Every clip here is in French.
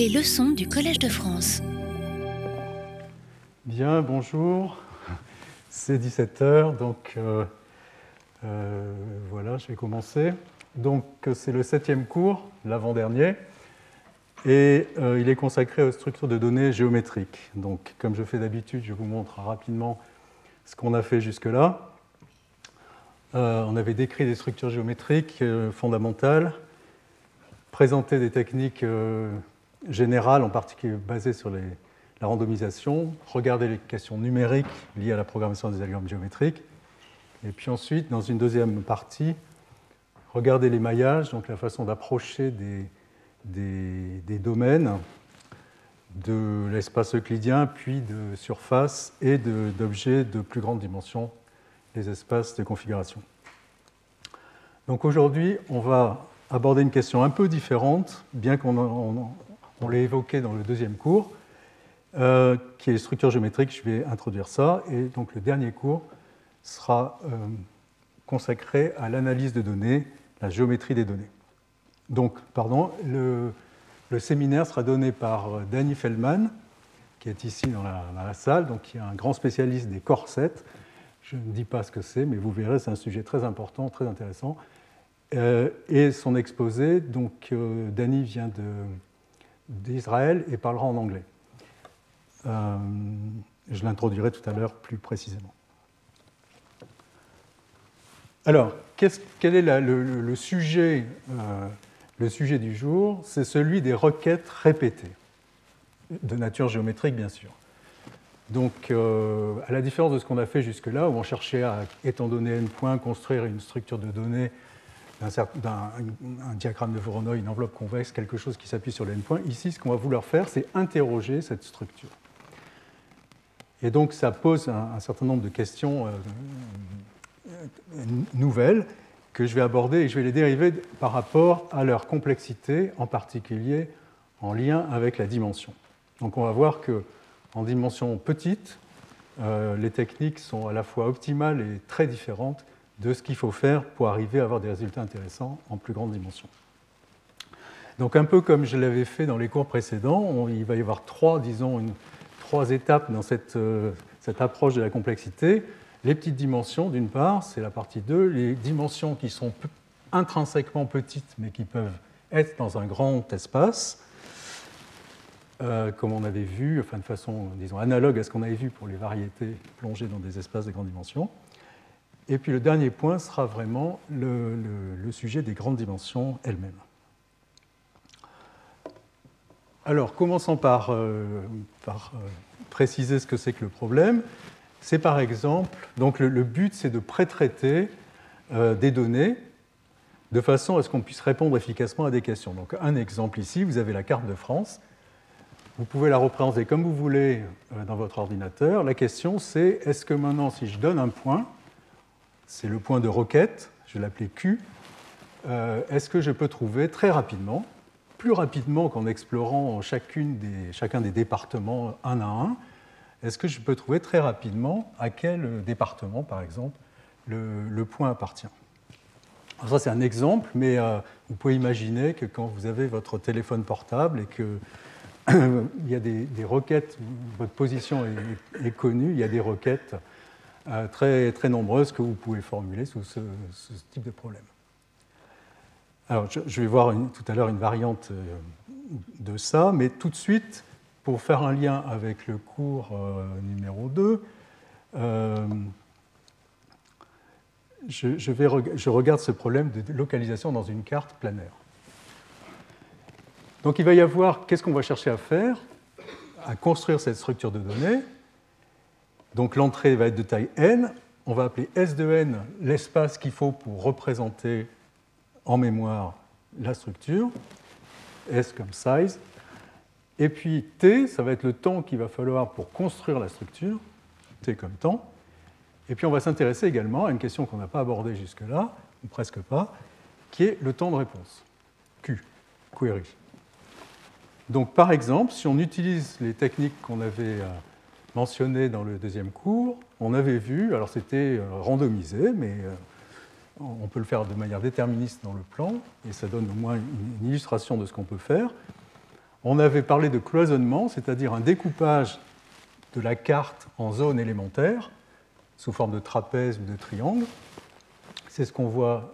Les leçons du Collège de France. Bien, bonjour. C'est 17h, donc euh, euh, voilà, je vais commencer. Donc c'est le septième cours, l'avant-dernier, et euh, il est consacré aux structures de données géométriques. Donc comme je fais d'habitude, je vous montre rapidement ce qu'on a fait jusque-là. on avait décrit des structures géométriques fondamentales, présenté des techniques générales, en particulier basées sur la randomisation, regarder les questions numériques liées à la programmation des diagrammes géométriques, et puis ensuite, dans une deuxième partie, regarder les maillages, donc la façon d'approcher des, domaines de l'espace euclidien, puis de surface et d'objets de, plus grande dimension, les espaces de configuration. Donc aujourd'hui, on va aborder une question un peu différente, bien qu'on on, l'ait évoqué dans le deuxième cours, euh, qui est les structures géométriques. Je vais introduire ça. Et donc le dernier cours sera euh, consacré à l'analyse de données, la géométrie des données. Donc, pardon, le, séminaire sera donné par euh, Danny Feldman, qui est ici dans la, salle, donc qui est un grand spécialiste des corsets. Je ne dis pas ce que c'est, mais vous verrez, c'est un sujet très important, très intéressant. et son exposé, donc Danny vient d'Israël et parlera en anglais. Euh, je l'introduirai tout à l'heure plus précisément. Alors, quel est le, sujet, euh, le sujet du jour? C'est celui des requêtes répétées, de nature géométrique bien sûr. Donc, euh, à la différence de ce qu'on a fait jusque-là, où on cherchait à, étant donné n points, construire une structure de données d'un diagramme de Voronoi, une enveloppe convexe, quelque chose qui s'appuie sur les n points, ici, ce qu'on va vouloir faire, c'est interroger cette structure. Et donc ça pose un, certain nombre de questions euh, euh, nouvelles que je vais aborder et je vais les dériver par rapport à leur complexité, en particulier en lien avec la dimension. Donc on va voir que en dimension petite, euh, les techniques sont à la fois optimales et très différentes de ce qu'il faut faire pour arriver à avoir des résultats intéressants en plus grande dimension. Donc un peu comme je l'avais fait dans les cours précédents, il va y avoir trois, disons, trois étapes dans cette, euh, cette approche de la complexité. Les petites dimensions, d'une part, c'est la partie 2, les dimensions qui sont intrinsèquement petites, mais qui peuvent être dans un grand espace, euh, comme on avait vu, enfin de façon, disons, analogue à ce qu'on avait vu pour les variétés plongées dans des espaces de grande dimension. Et puis le dernier point sera vraiment le, sujet des grandes dimensions elles-mêmes. Alors, commençons par, euh, euh, préciser ce que c'est que le problème. C'est par exemple, donc le, but c'est de pré-traiter euh, des données de façon à ce qu'on puisse répondre efficacement à des questions. Donc un exemple ici, vous avez la carte de France. Vous pouvez la représenter comme vous voulez dans votre ordinateur. La question c'est est-ce que maintenant si je donne un point, c'est le point de requête, je l'appeler Q, est-ce que je peux trouver très rapidement plus rapidement qu'en explorant chacun des départements un à un, est-ce que je peux trouver très rapidement à quel département, par exemple, le, point appartient? Alors ça, c'est un exemple, mais euh, vous pouvez imaginer que quand vous avez votre téléphone portable et que il y a des, requêtes, votre position est, connue, il y a des requêtes euh, très, très nombreuses que vous pouvez formuler sous ce type de problème. Alors, je vais voir tout à l'heure une variante euh, de ça, mais tout de suite, pour faire un lien avec le cours euh, numéro 2, euh, je, je regarde ce problème de localisation dans une carte planaire. Donc il va y avoir, qu'est-ce qu'on va chercher à faire? À construire cette structure de données. Donc l'entrée va être de taille n. On va appeler S de n l'espace qu'il faut pour représenter en mémoire la structure, S comme size, et puis T, ça va être le temps qu'il va falloir pour construire la structure, T comme temps, et puis on va s'intéresser également à une question qu'on n'a pas abordée jusque-là, ou presque pas, qui est le temps de réponse, Q, query. Donc par exemple, si on utilise les techniques qu'on avait mentionnées dans le deuxième cours, on avait vu, alors c'était euh, randomisé, mais euh, on peut le faire de manière déterministe dans le plan, et ça donne au moins une illustration de ce qu'on peut faire. on avait parlé de cloisonnement, c'est-à-dire un découpage de la carte en zones élémentaires, sous forme de trapèze ou de triangle. C'est ce qu'on voit,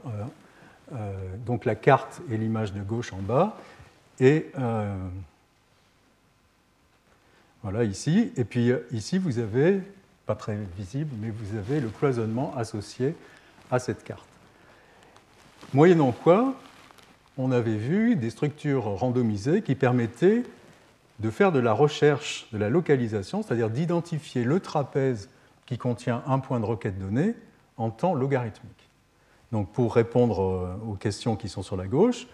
euh, donc la carte et l'image de gauche en bas, et voilà ici. Et puis ici, vous avez, pas très visible, mais vous avez le cloisonnement associé à cette carte. Moyennant quoi, on avait vu des structures randomisées qui permettaient de faire de la recherche de la localisation, c'est-à-dire d'identifier le trapèze qui contient un point de requête donné en temps logarithmique. Donc pour répondre euh, aux questions qui sont sur la gauche,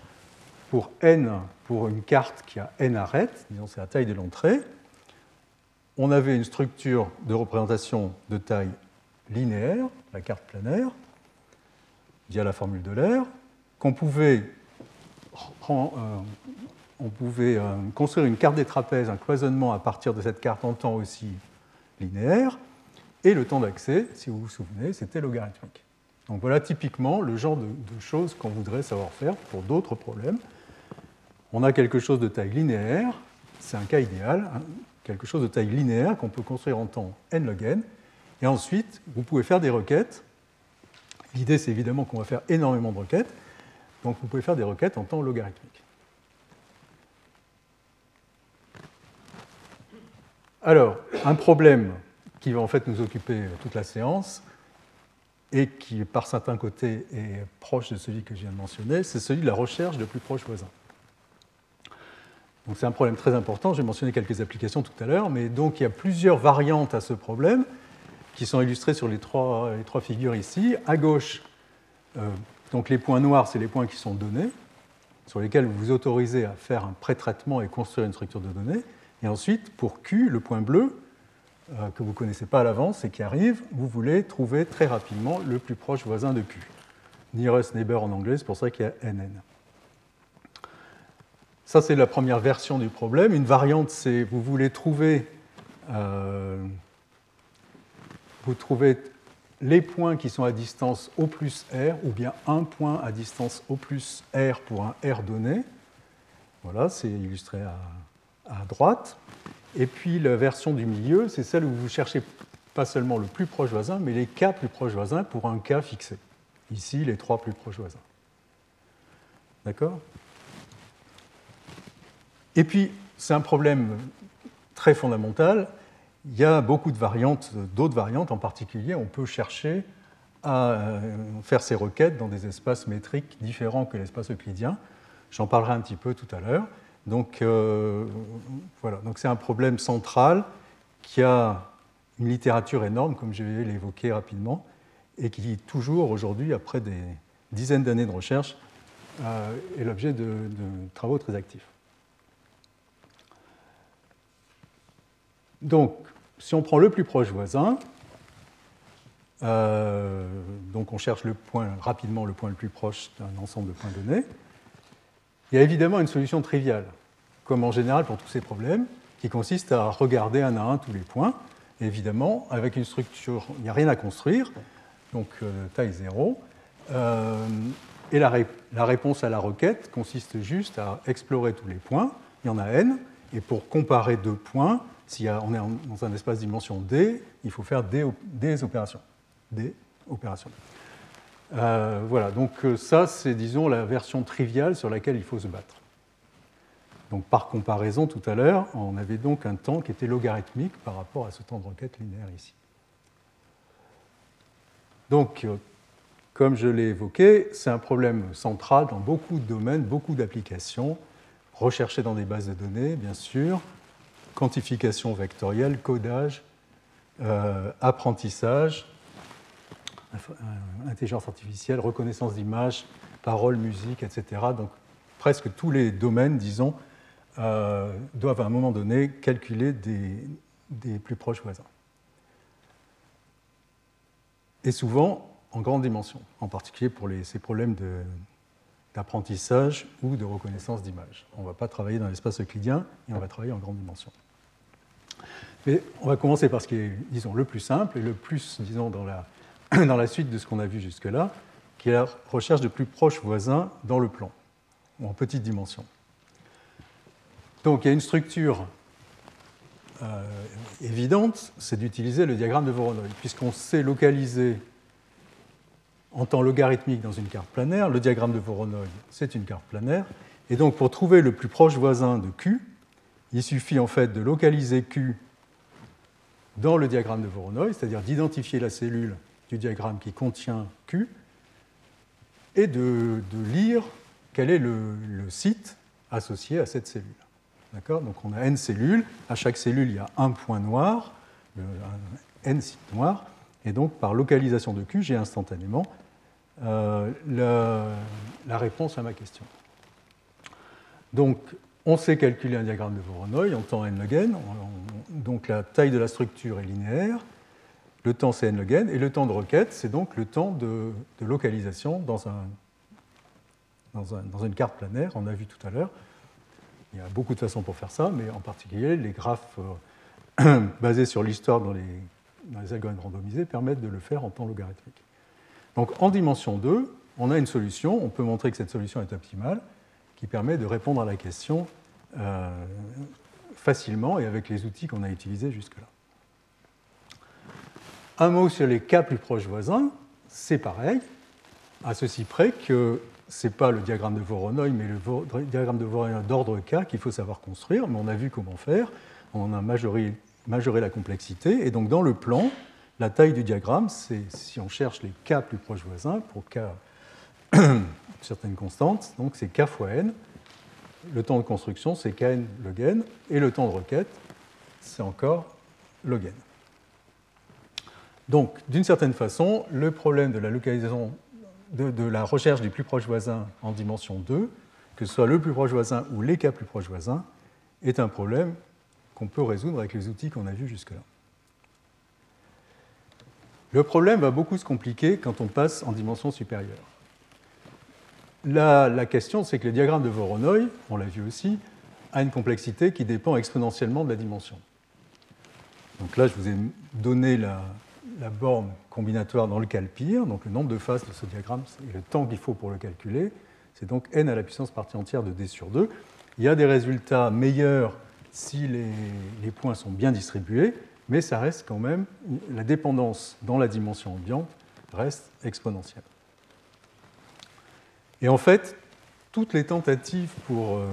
pour n, pour une carte qui a n arêtes, disons c'est la taille de l'entrée, on avait une structure de représentation de taille linéaire, la carte planaire, via la formule de l'air, qu'on pouvait euh, euh, construire une carte des trapèzes, un cloisonnement à partir de cette carte en temps aussi linéaire, et le temps d'accès, si vous vous souvenez, c'était logarithmique. Donc voilà typiquement le genre de, choses qu'on voudrait savoir faire pour d'autres problèmes. On a quelque chose de taille linéaire, c'est un cas idéal, hein, quelque chose de taille linéaire qu'on peut construire en temps n log n, et ensuite vous pouvez faire des requêtes. L'idée c'est évidemment qu'on va faire énormément de requêtes, donc vous pouvez faire des requêtes en temps logarithmique. Alors, un problème qui va en fait nous occuper toute la séance et qui, par certains côtés, est proche de celui que je viens de mentionner, c'est celui de la recherche de plus proches voisins. Donc c'est un problème très important. J'ai mentionné quelques applications tout à l'heure, mais donc il y a plusieurs variantes à ce problème qui sont illustrées sur les trois, les trois figures ici. À gauche, euh, donc les points noirs, c'est les points qui sont donnés, sur lesquels vous vous autorisez à faire un pré-traitement et construire une structure de données. Et ensuite, pour Q, le point bleu, euh, que vous ne connaissez pas à l'avance et qui arrive, vous voulez trouver très rapidement le plus proche voisin de Q. Nearest neighbor en anglais, c'est pour ça qu'il y a NN. Ça, c'est la première version du problème. Une variante, c'est vous voulez trouver, euh, vous trouvez les points qui sont à distance O plus R, ou bien un point à distance O plus R pour un R donné. Voilà, c'est illustré à, droite. Et puis la version du milieu, c'est celle où vous cherchez pas seulement le plus proche voisin, mais les cas plus proches voisins pour un cas fixé. Ici, les trois plus proches voisins. D'accord? Et puis, c'est un problème très fondamental, il y a beaucoup de variantes, d'autres variantes en particulier. On peut chercher à euh, faire ces requêtes dans des espaces métriques différents que l'espace euclidien. J'en parlerai un petit peu tout à l'heure. Donc euh, voilà, donc c'est un problème central qui a une littérature énorme, comme je vais l'évoquer rapidement, et qui toujours aujourd'hui, après des dizaines d'années de recherche, euh, est l'objet de travaux très actifs. Donc, si on prend le plus proche voisin, euh, donc on cherche le point, rapidement le point le plus proche d'un ensemble de points donnés, il y a évidemment une solution triviale, comme en général pour tous ces problèmes, qui consiste à regarder un à un tous les points. évidemment, avec une structure, il n'y a rien à construire, donc euh, taille 0. Euh, et la, la, réponse à la requête consiste juste à explorer tous les points. Il y en a n, et pour comparer deux points, si on est dans un espace dimension D, il faut faire des, opérations. Opérations. Euh, voilà, donc euh, ça, c'est, disons, la version triviale sur laquelle il faut se battre. Donc par comparaison, tout à l'heure, on avait donc un temps qui était logarithmique par rapport à ce temps de requête linéaire ici. Donc, euh, comme je l'ai évoqué, c'est un problème central dans beaucoup de domaines, beaucoup d'applications, recherché dans des bases de données, bien sûr, quantification vectorielle, codage, euh, apprentissage, euh, intelligence artificielle, reconnaissance d'images, parole, musique, etc. Donc presque tous les domaines, disons, euh, doivent à un moment donné calculer des, plus proches voisins. Et souvent en grande dimension, en particulier pour ces problèmes d'apprentissage ou de reconnaissance d'images. On ne va pas travailler dans l'espace euclidien et on va travailler en grande dimension. Mais on va commencer par ce qui est, disons, le plus simple et le plus, disons, dans la, dans la suite de ce qu'on a vu jusque-là, qui est la recherche de plus proches voisins dans le plan, ou en petite dimension. Donc il y a une structure euh, évidente, c'est d'utiliser le diagramme de Voronoi, puisqu'on sait localiser en temps logarithmique dans une carte planaire. Le diagramme de Voronoi, c'est une carte planaire. Et donc pour trouver le plus proche voisin de Q, il suffit en fait de localiser Q dans le diagramme de Voronoi, c'est-à-dire d'identifier la cellule du diagramme qui contient Q et de, lire quel est le, site associé à cette cellule. D'accord? Donc on a n cellules, à chaque cellule il y a un point noir, un n sites noirs, et donc par localisation de Q, j'ai instantanément euh, la, réponse à ma question. Donc on sait calculer un diagramme de Voronoi en temps n log n, donc la taille de la structure est linéaire, le temps c'est n log n, et le temps de requête c'est donc le temps de, localisation dans, un, dans, une carte planaire, on a vu tout à l'heure. Il y a beaucoup de façons pour faire ça, mais en particulier les graphes euh, basés sur l'histoire dans les, dans les algorithmes randomisés permettent de le faire en temps logarithmique. Donc en dimension 2, on a une solution, on peut montrer que cette solution est optimale, qui permet de répondre à la question euh, facilement et avec les outils qu'on a utilisés jusque-là. Un mot sur les cas plus proches voisins, c'est pareil, à ceci près que ce n'est pas le diagramme de Voronoi, mais le diagramme de Voronoi d'ordre K qu'il faut savoir construire, mais on a vu comment faire, on a majoré, majoré la complexité, et donc dans le plan, la taille du diagramme, c'est si on cherche les K plus proches voisins, pour K certaines constantes, donc c'est K fois N, le temps de construction, c'est kn log n, et le temps de requête, c'est encore log n. Donc, d'une certaine façon, le problème de la localisation de, la recherche du plus proche voisin en dimension 2, que ce soit le plus proche voisin ou les cas plus proches voisins, est un problème qu'on peut résoudre avec les outils qu'on a vus jusque-là. Le problème va beaucoup se compliquer quand on passe en dimension supérieure. La, question, c'est que le diagramme de Voronoi, on l'a vu aussi, a une complexité qui dépend exponentiellement de la dimension. Donc là, je vous ai donné la, borne combinatoire dans le calpire, donc le nombre de faces de ce diagramme et le temps qu'il faut pour le calculer. C'est donc n à la puissance partie entière de d sur 2. Il y a des résultats meilleurs si les, les points sont bien distribués, mais ça reste quand même, la dépendance dans la dimension ambiante reste exponentielle. Et en fait, toutes les tentatives pour euh,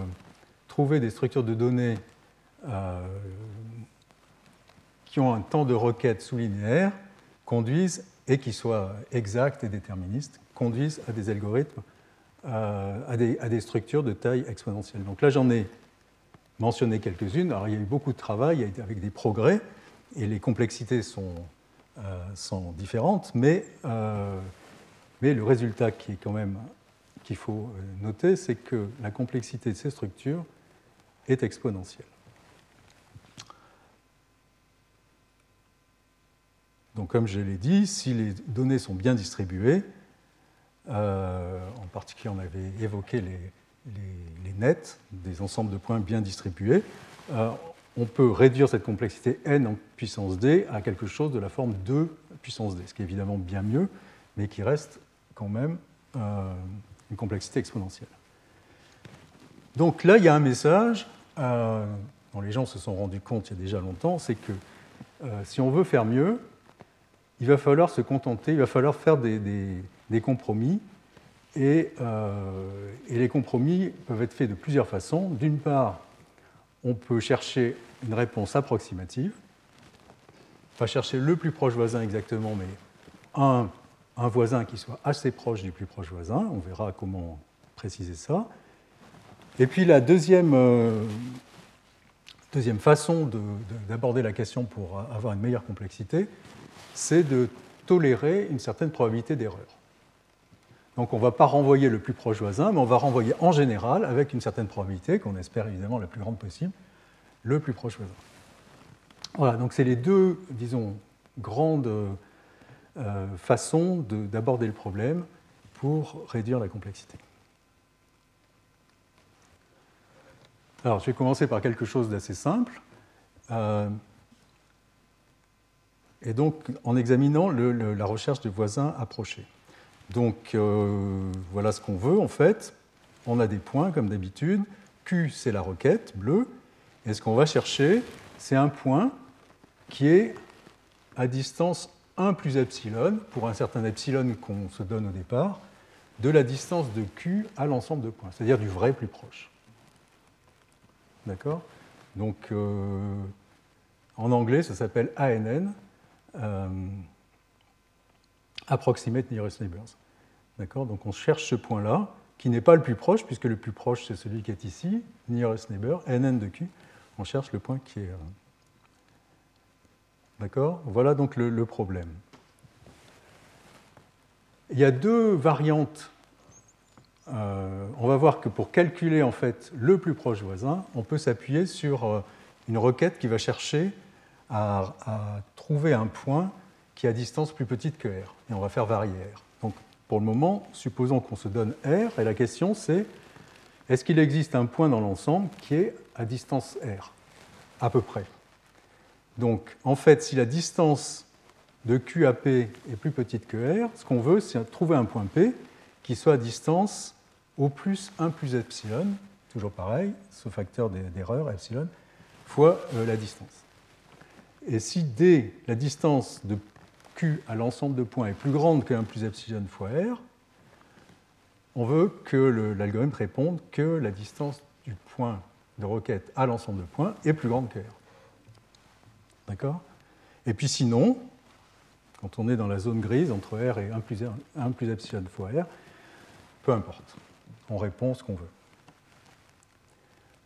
trouver des structures de données euh, qui ont un temps de requête sous-linéaire conduisent, et qui soient exactes et déterministes, conduisent à des algorithmes, euh, à, des, structures de taille exponentielle. Donc là, j'en ai mentionné quelques-unes. Alors, il y a eu beaucoup de travail avec des progrès, et les complexités sont, sont différentes, mais, mais le résultat qui est quand même qu'il faut euh, noter, c'est que la complexité de ces structures est exponentielle. Donc, comme je l'ai dit, si les données sont bien distribuées, euh, en particulier on avait évoqué les, nets, des ensembles de points bien distribués, euh, on peut réduire cette complexité n en puissance d à quelque chose de la forme 2 puissance d, ce qui est évidemment bien mieux, mais qui reste quand même une complexité exponentielle. Donc là, il y a un message euh, dont les gens se sont rendus compte il y a déjà longtemps, c'est que euh, si on veut faire mieux, il va falloir se contenter, il va falloir faire des, compromis. Et, euh, et, les compromis peuvent être faits de plusieurs façons. D'une part, on peut chercher une réponse approximative. Va chercher le plus proche voisin exactement, mais un un voisin qui soit assez proche du plus proche voisin. On verra comment préciser ça. Et puis la deuxième, euh, façon d'aborder la question pour avoir une meilleure complexité, c'est de tolérer une certaine probabilité d'erreur. Donc on ne va pas renvoyer le plus proche voisin, mais on va renvoyer en général, avec une certaine probabilité, qu'on espère évidemment la plus grande possible, le plus proche voisin. Voilà, donc c'est les deux, disons, grandes façon d'aborder le problème pour réduire la complexité. Alors, je vais commencer par quelque chose d'assez simple. Euh, et donc, en examinant la recherche de voisins approchés. Donc, euh, voilà ce qu'on veut en fait. On a des points, comme d'habitude. Q, c'est la requête bleue. Et ce qu'on va chercher, c'est un point qui est à distance 1 plus epsilon, pour un certain epsilon qu'on se donne au départ, de la distance de Q à l'ensemble de points, c'est-à-dire du vrai plus proche. D'accord? Donc, euh, en anglais, ça s'appelle ANN, euh, Approximate Nearest Neighbors. D'accord? Donc, on cherche ce point-là, qui n'est pas le plus proche, puisque le plus proche, c'est celui qui est ici, Nearest Neighbor, NN de Q. On cherche le point qui est. Euh, d'accord? Voilà donc le problème. Il y a deux variantes. Euh, on va voir que pour calculer en fait le plus proche voisin, on peut s'appuyer sur euh, une requête qui va chercher à, trouver un point qui a distance plus petite que r. Et on va faire varier r. Donc pour le moment, supposons qu'on se donne r, et la question c'est est-ce qu'il existe un point dans l'ensemble qui est à distance r? À peu près. Donc en fait, si la distance de Q à P est plus petite que R, ce qu'on veut, c'est trouver un point P qui soit à distance au plus 1 plus epsilon, toujours pareil, ce facteur d'erreur, epsilon, fois euh, la distance. Et si D, la distance de Q à l'ensemble de points, est plus grande que 1 plus epsilon fois R, on veut que l'algorithme réponde que la distance du point de requête à l'ensemble de points est plus grande que R. D'accord? Et puis sinon, quand on est dans la zone grise entre R et 1 plus, 1 plus epsilon fois R, peu importe. On répond ce qu'on veut.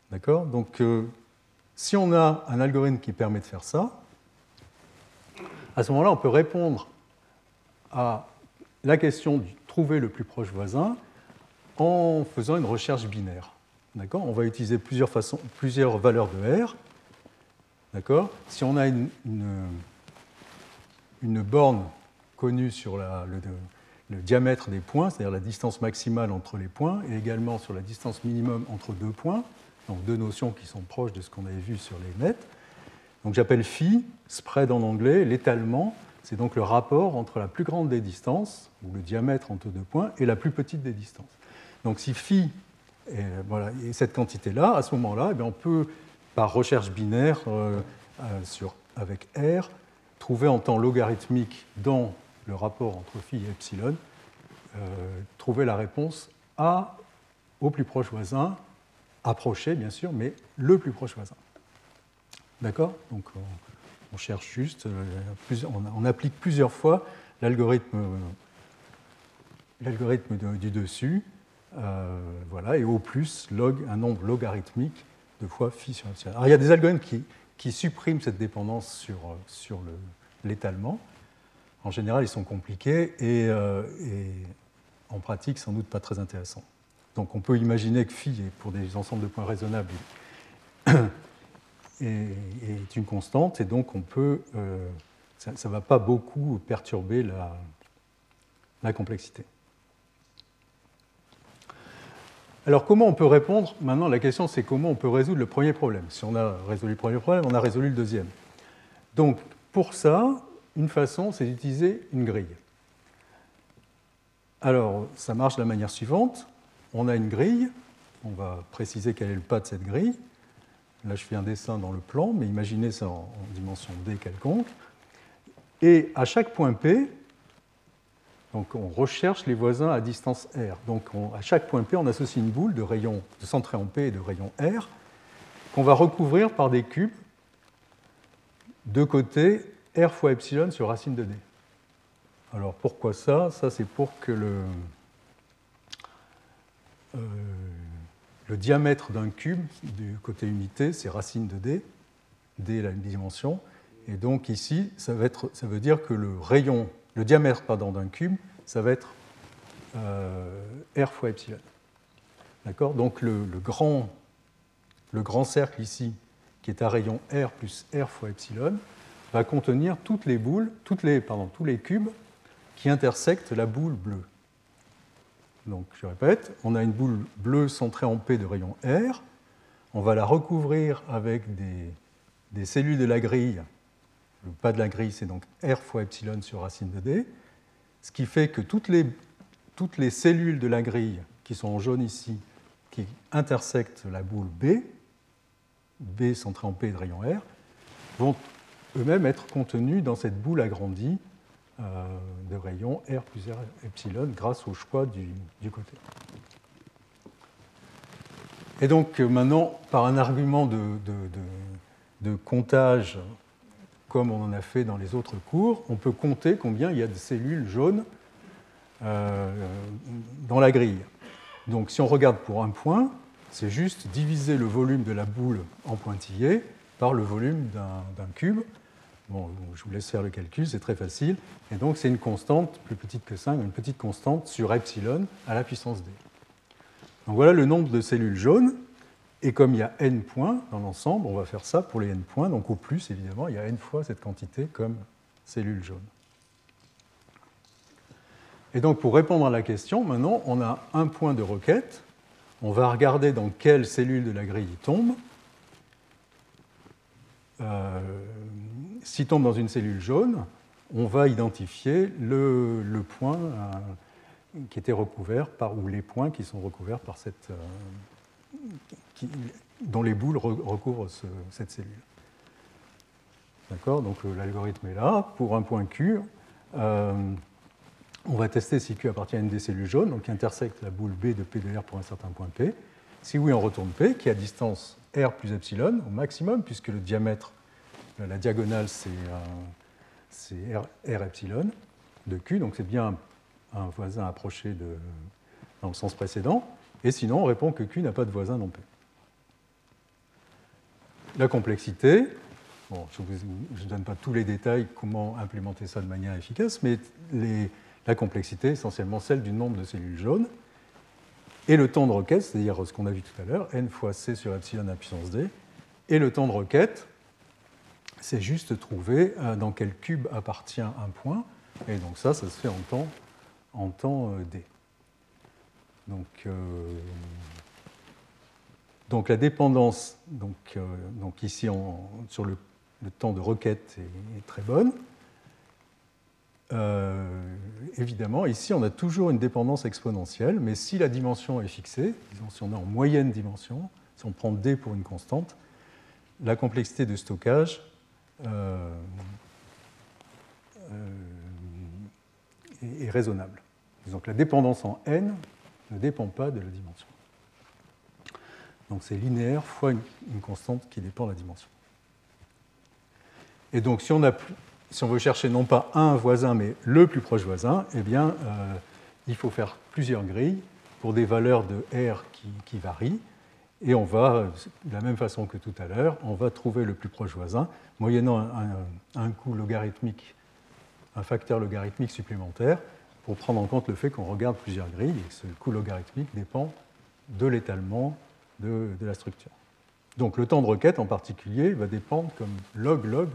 D'accord? Donc, euh, si on a un algorithme qui permet de faire ça, à ce moment-là, on peut répondre à la question de trouver le plus proche voisin en faisant une recherche binaire. D'accord? On va utiliser plusieurs valeurs de R. D'accord? Si on a une borne connue sur le, diamètre des points, c'est-à-dire la distance maximale entre les points, et également sur la distance minimum entre deux points, donc deux notions qui sont proches de ce qu'on avait vu sur les nets. Donc j'appelle phi, spread en anglais, l'étalement, c'est donc le rapport entre la plus grande des distances, ou le diamètre entre deux points, et la plus petite des distances. Donc si phi est, voilà, cette quantité-là, à ce moment-là, eh on peut, par recherche binaire euh, euh, avec R, trouver en temps logarithmique dans le rapport entre phi et epsilon, euh, trouver la réponse A au plus proche voisin, approché bien sûr, mais le plus proche voisin. D'accord? Donc on, cherche juste, on, applique plusieurs fois l'algorithme du dessus, voilà, et au plus log, un nombre logarithmique fois phi sur epsilon. Alors il y a des algorithmes qui, qui suppriment cette dépendance sur, sur l'étalement. En général, ils sont compliqués et, euh, et, en pratique, sans doute pas très intéressants. Donc on peut imaginer que phi, pour des ensembles de points raisonnables, est, une constante et donc on peut, euh, ça ne va pas beaucoup perturber la, la complexité. Alors comment on peut répondre Maintenant, la question c'est comment on peut résoudre le premier problème. Si on a résolu le premier problème, on a résolu le deuxième. Donc pour ça, une façon, c'est d'utiliser une grille. Alors ça marche de la manière suivante. On a une grille, on va préciser quel est le pas de cette grille. Là, je fais un dessin dans le plan, mais imaginez ça en, dimension D quelconque. Et à chaque point P, donc on recherche les voisins à distance R. Donc à chaque point P, on associe une boule de rayon de en P et de rayon R qu'on va recouvrir par des cubes de côté R fois epsilon sur racine de D. Alors pourquoi ça? Ça c'est pour que le, euh, le diamètre d'un cube du côté unité, c'est racine de D. D est la dimension. Et donc ici, ça veut dire que le rayon le diamètre d'un cube, ça va être euh, R fois epsilon. D'accord? Donc le, grand, le grand cercle ici, qui est à rayon R plus R fois epsilon, va contenir toutes les boules, toutes les, pardon, tous les cubes qui intersectent la boule bleue. Donc je répète, on a une boule bleue centrée en P de rayon R, on va la recouvrir avec des cellules de la grille le pas de la grille, c'est donc R fois epsilon sur racine de D, ce qui fait que toutes les, cellules de la grille qui sont en jaune ici, qui intersectent la boule B, B centré en P de rayon R, vont eux-mêmes être contenus dans cette boule agrandie euh, de rayon R plus R epsilon grâce au choix du, côté. Et donc maintenant, par un argument de, de, comptage, comme on en a fait dans les autres cours, on peut compter combien il y a de cellules jaunes euh, dans la grille. Donc si on regarde pour un point, c'est juste diviser le volume de la boule en pointillé par le volume d'un cube. Bon, je vous laisse faire le calcul, c'est très facile. Et donc c'est une constante plus petite que 5, une petite constante sur epsilon à la puissance d. Donc voilà le nombre de cellules jaunes. Et comme il y a n points dans l'ensemble, on va faire ça pour les n points. Donc au plus, évidemment, il y a n fois cette quantité comme cellules jaunes. Et donc pour répondre à la question, maintenant, on a un point de requête. On va regarder dans quelle cellule de la grille il tombe. Euh, S'il tombe dans une cellule jaune, on va identifier le, point euh, qui était recouvert par, ou les points qui sont recouverts par cette, euh, dont les boules recouvrent cette cellule. D'accord? Donc l'algorithme est là. Pour un point Q, on va tester si Q appartient à une des cellules jaunes, donc qui intersecte la boule B de P de R pour un certain point P. Si oui, on retourne P, qui est à distance R plus epsilon au maximum, puisque le diamètre, euh, la diagonale, c'est R, epsilon de Q, donc c'est bien un voisin approché dans le sens précédent. Et sinon, on répond que Q n'a pas de voisin non P. La complexité, bon, je ne donne pas tous les détails, comment implémenter ça de manière efficace, mais la complexité essentiellement celle du nombre de cellules jaunes, et le temps de requête, c'est-à-dire ce qu'on a vu tout à l'heure, n fois c sur epsilon à puissance d, et le temps de requête, c'est juste trouver euh, dans quel cube appartient un point, et donc ça, ça se fait en temps, en temps euh, d. Donc, euh, donc la dépendance, donc, donc ici sur le, temps de requête est très bonne. Euh, évidemment, ici, on a toujours une dépendance exponentielle, mais si la dimension est fixée, disons si on est en moyenne dimension, si on prend d pour une constante, la complexité de stockage euh, euh, est, raisonnable. Donc la dépendance en n ne dépend pas de la dimension. Donc c'est linéaire fois une, constante qui dépend de la dimension. Et donc si on veut chercher non pas un voisin, mais le plus proche voisin, eh bien, euh, il faut faire plusieurs grilles pour des valeurs de R qui, varient. Et on va, de la même façon que tout à l'heure, on va trouver le plus proche voisin, moyennant un, coût logarithmique, un facteur logarithmique supplémentaire, pour prendre en compte le fait qu'on regarde plusieurs grilles et que ce coût logarithmique dépend de l'étalement de, la structure. Donc le temps de requête en particulier va dépendre comme log-log,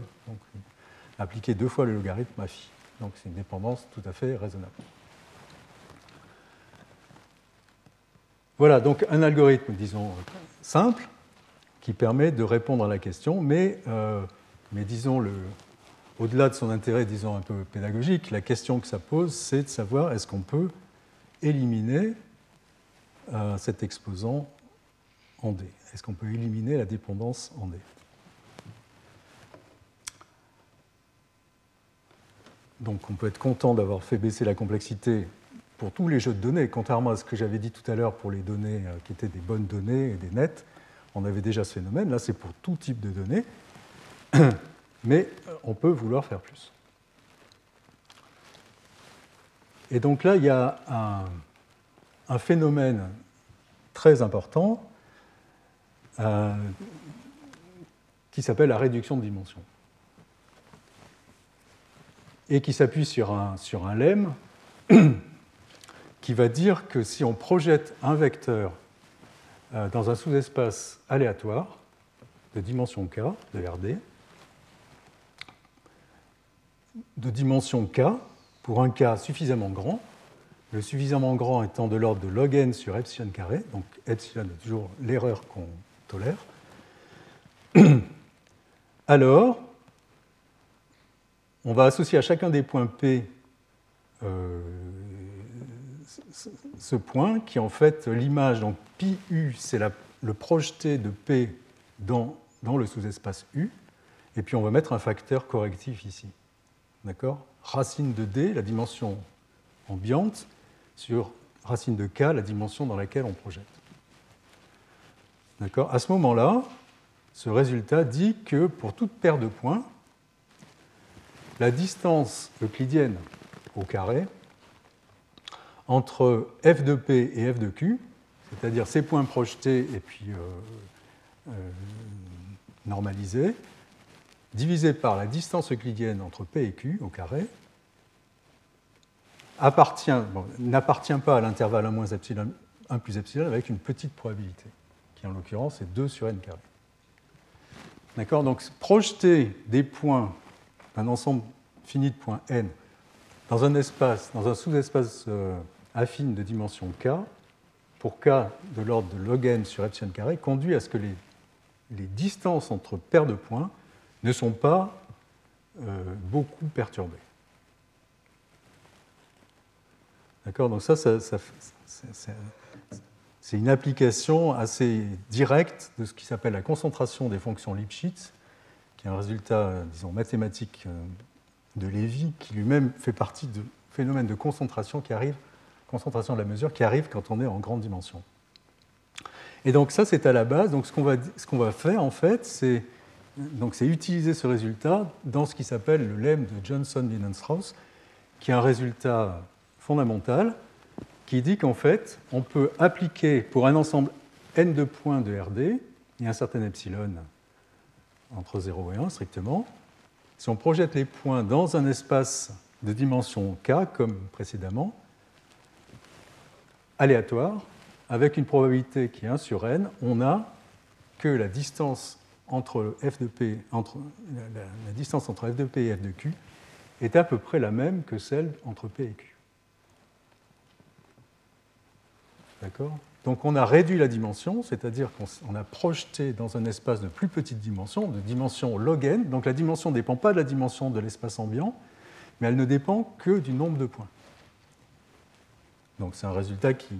appliquer deux fois le logarithme à phi. Donc c'est une dépendance tout à fait raisonnable. Voilà, donc un algorithme, disons, simple, qui permet de répondre à la question, mais, euh, mais disons, au-delà de son intérêt, disons, un peu pédagogique, la question que ça pose, c'est de savoir est-ce qu'on peut éliminer euh, cet exposant en D? Est-ce qu'on peut éliminer la dépendance en D? Donc on peut être content d'avoir fait baisser la complexité pour tous les jeux de données, contrairement à ce que j'avais dit tout à l'heure pour les données euh, qui étaient des bonnes données et des nets. On avait déjà ce phénomène, là c'est pour tout type de données, mais euh, on peut vouloir faire plus. Et donc là, il y a un, phénomène très important euh, qui s'appelle la réduction de dimension et qui s'appuie sur un, sur un lemme qui va dire que si on projette un vecteur euh, dans un sous-espace aléatoire de dimension k, de RD, de dimension k, pour un k suffisamment grand, le suffisamment grand étant de l'ordre de log n sur epsilon carré, donc epsilon est toujours l'erreur qu'on tolère, alors on va associer à chacun des points P euh, ce point qui est en fait l'image. Donc pi u, c'est le projeté de P dans dans le sous-espace U, et puis on va mettre un facteur correctif ici. D'accord Racine de D, la dimension ambiante, sur racine de K, la dimension dans laquelle on projette. D'accord À ce moment-là, ce résultat dit que pour toute paire de points, la distance euclidienne au carré entre f de p et f de q, c'est-à-dire ces points projetés et puis euh, euh, normalisés, divisé par la distance euclidienne entre p et q au carré, n'appartient pas à l'intervalle 1 epsilon, 1 plus epsilon avec une petite probabilité, qui en l'occurrence est 2 sur n carré. D'accord? Donc projeter des points, un ensemble fini de points n, dans un espace, dans un sous-espace euh, affine de dimension k, pour k de l'ordre de log n sur epsilon carré, conduit à ce que les distances entre paires de points ne sont pas euh, beaucoup perturbées. D'accord? Donc ça, c'est une application assez directe de ce qui s'appelle la concentration des fonctions Lipschitz, qui est un résultat, disons, mathématique euh, de Lévy, qui lui-même fait partie du phénomène de concentration qui arrive, concentration de la mesure qui arrive quand on est en grande dimension. Et donc ça, c'est à la base. Donc ce qu'on va, ce va faire, en fait, c'est utiliser ce résultat dans ce qui s'appelle le lemme de Johnson-Lindenstrauss, qui est un résultat fondamental qui dit qu'en fait, on peut appliquer pour un ensemble n de points de RD, a un certain epsilon entre 0 et 1 strictement, si on projette les points dans un espace de dimension k, comme précédemment, aléatoire, avec une probabilité qui est 1 sur n, on a que la distance entre f de p, entre, la, distance entre f de p et f de q est à peu près la même que celle entre p et q. D'accord? Donc on a réduit la dimension, c'est-à-dire qu'on a projeté dans un espace de plus petite dimension, de dimension log n. Donc la dimension ne dépend pas de la dimension de l'espace ambiant, mais elle ne dépend que du nombre de points. Donc c'est un résultat qui,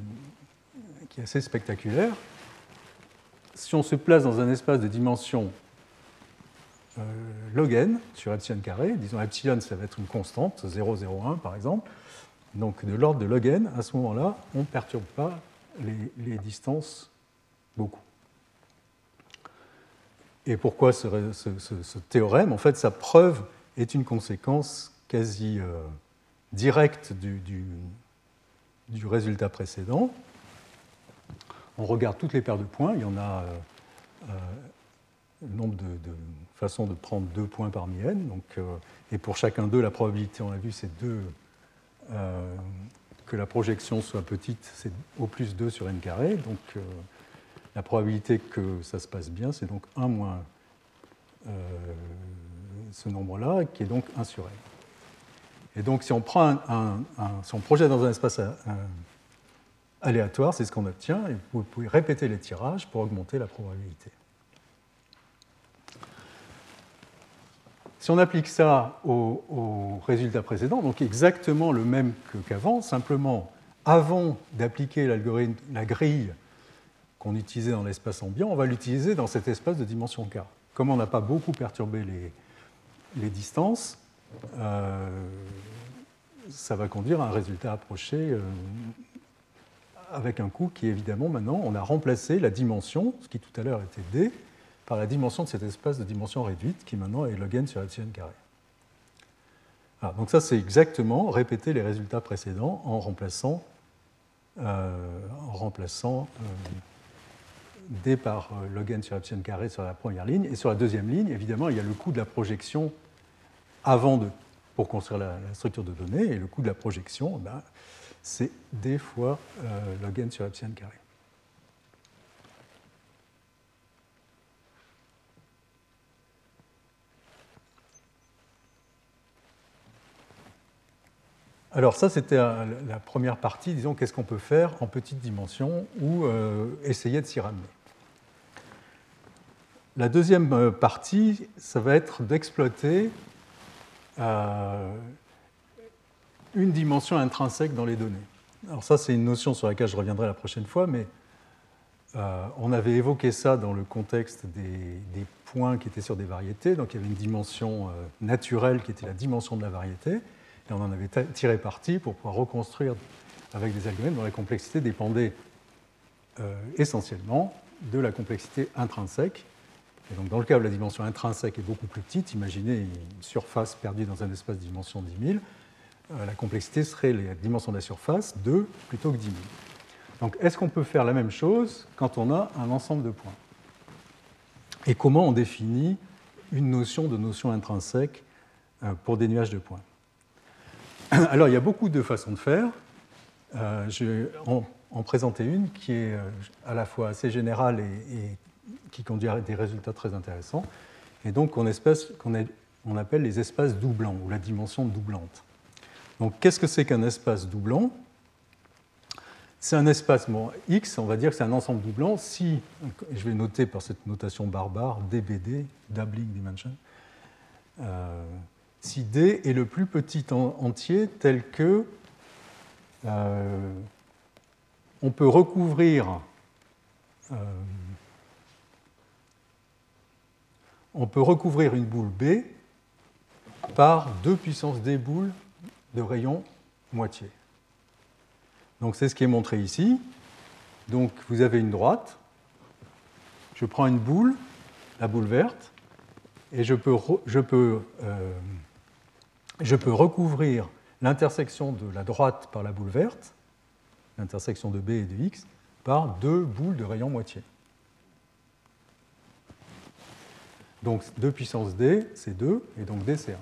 est assez spectaculaire. Si on se place dans un espace de dimension euh, log n sur epsilon carré, disons epsilon ça va être une constante, 0,01 par exemple, donc de l'ordre de log n, à ce moment-là, on ne perturbe pas les, distances beaucoup. Et pourquoi ce, théorème? En fait, sa preuve est une conséquence quasi euh, directe du, du, résultat précédent. On regarde toutes les paires de points, il y en a euh, euh, le nombre de, façons de prendre deux points parmi n. Donc, et pour chacun d'eux, la probabilité, on l'a vu, c'est deux que la projection soit petite, c'est au plus 2 sur n carré. Donc euh, la probabilité que ça se passe bien, c'est donc 1 moins euh, ce nombre-là, qui est donc 1 sur n. Et donc si on, un, projette dans un espace euh, aléatoire, c'est ce qu'on obtient, et vous pouvez répéter les tirages pour augmenter la probabilité. Si on applique ça au, résultat précédent, donc exactement le même qu'avant, simplement avant d'appliquer l'algorithme, la grille qu'on utilisait dans l'espace ambiant, on va l'utiliser dans cet espace de dimension k. Comme on n'a pas beaucoup perturbé les, distances, euh, ça va conduire à un résultat approché euh, avec un coût qui, évidemment, maintenant, on a remplacé la dimension, ce qui tout à l'heure était d, par la dimension de cet espace de dimension réduite qui maintenant est log n sur epsilon carré. donc ça c'est exactement répéter les résultats précédents en remplaçant, euh, en remplaçant euh, d par euh, log n sur epsilon carré sur la première ligne. Et sur la deuxième ligne, évidemment, il y a le coût de la projection avant de, pour construire la, structure de données, et le coût de la projection, ben, c'est d fois log n sur epsilon carré. Alors ça, c'était la première partie, disons, qu'est-ce qu'on peut faire en petite dimension ou euh, essayer de s'y ramener? La deuxième euh, partie, ça va être d'exploiter euh, une dimension intrinsèque dans les données. Alors ça, c'est une notion sur laquelle je reviendrai la prochaine fois, mais euh, on avait évoqué ça dans le contexte des, points qui étaient sur des variétés. Donc il y avait une dimension euh, naturelle qui était la dimension de la variété. Et on en avait tiré parti pour pouvoir reconstruire avec des algorithmes dont la complexité dépendait euh, essentiellement de la complexité intrinsèque. Et donc dans le cas où la dimension intrinsèque est beaucoup plus petite, imaginez une surface perdue dans un espace de dimension 10 000, la complexité serait la dimension de la surface 2 plutôt que 10 000. Donc est-ce qu'on peut faire la même chose quand on a un ensemble de points? Et comment on définit une notion de notion intrinsèque euh, pour des nuages de points? Alors il y a beaucoup de façons de faire. Euh, je vais en, présenter une qui est euh, à la fois assez générale et, qui conduit à des résultats très intéressants. Et donc on, on appelle les espaces doublants ou la dimension doublante. Donc qu'est-ce que c'est qu'un espace doublant c'est un espace X, on va dire que c'est un ensemble doublant si, je vais noter par cette notation barbare, DBD, Doubling Dimension, euh, si D est le plus petit entier tel que euh, on peut recouvrir euh, on peut recouvrir une boule B par 2 puissance D boules de rayon moitié. Donc c'est ce qui est montré ici. Donc vous avez une droite. Je prends une boule, la boule verte, et je peux, je peux, euh, je peux recouvrir l'intersection de la droite par la boule verte, l'intersection de B et de X, par deux boules de rayon moitié. Donc 2 puissance D, c'est 2, et donc D, c'est 1.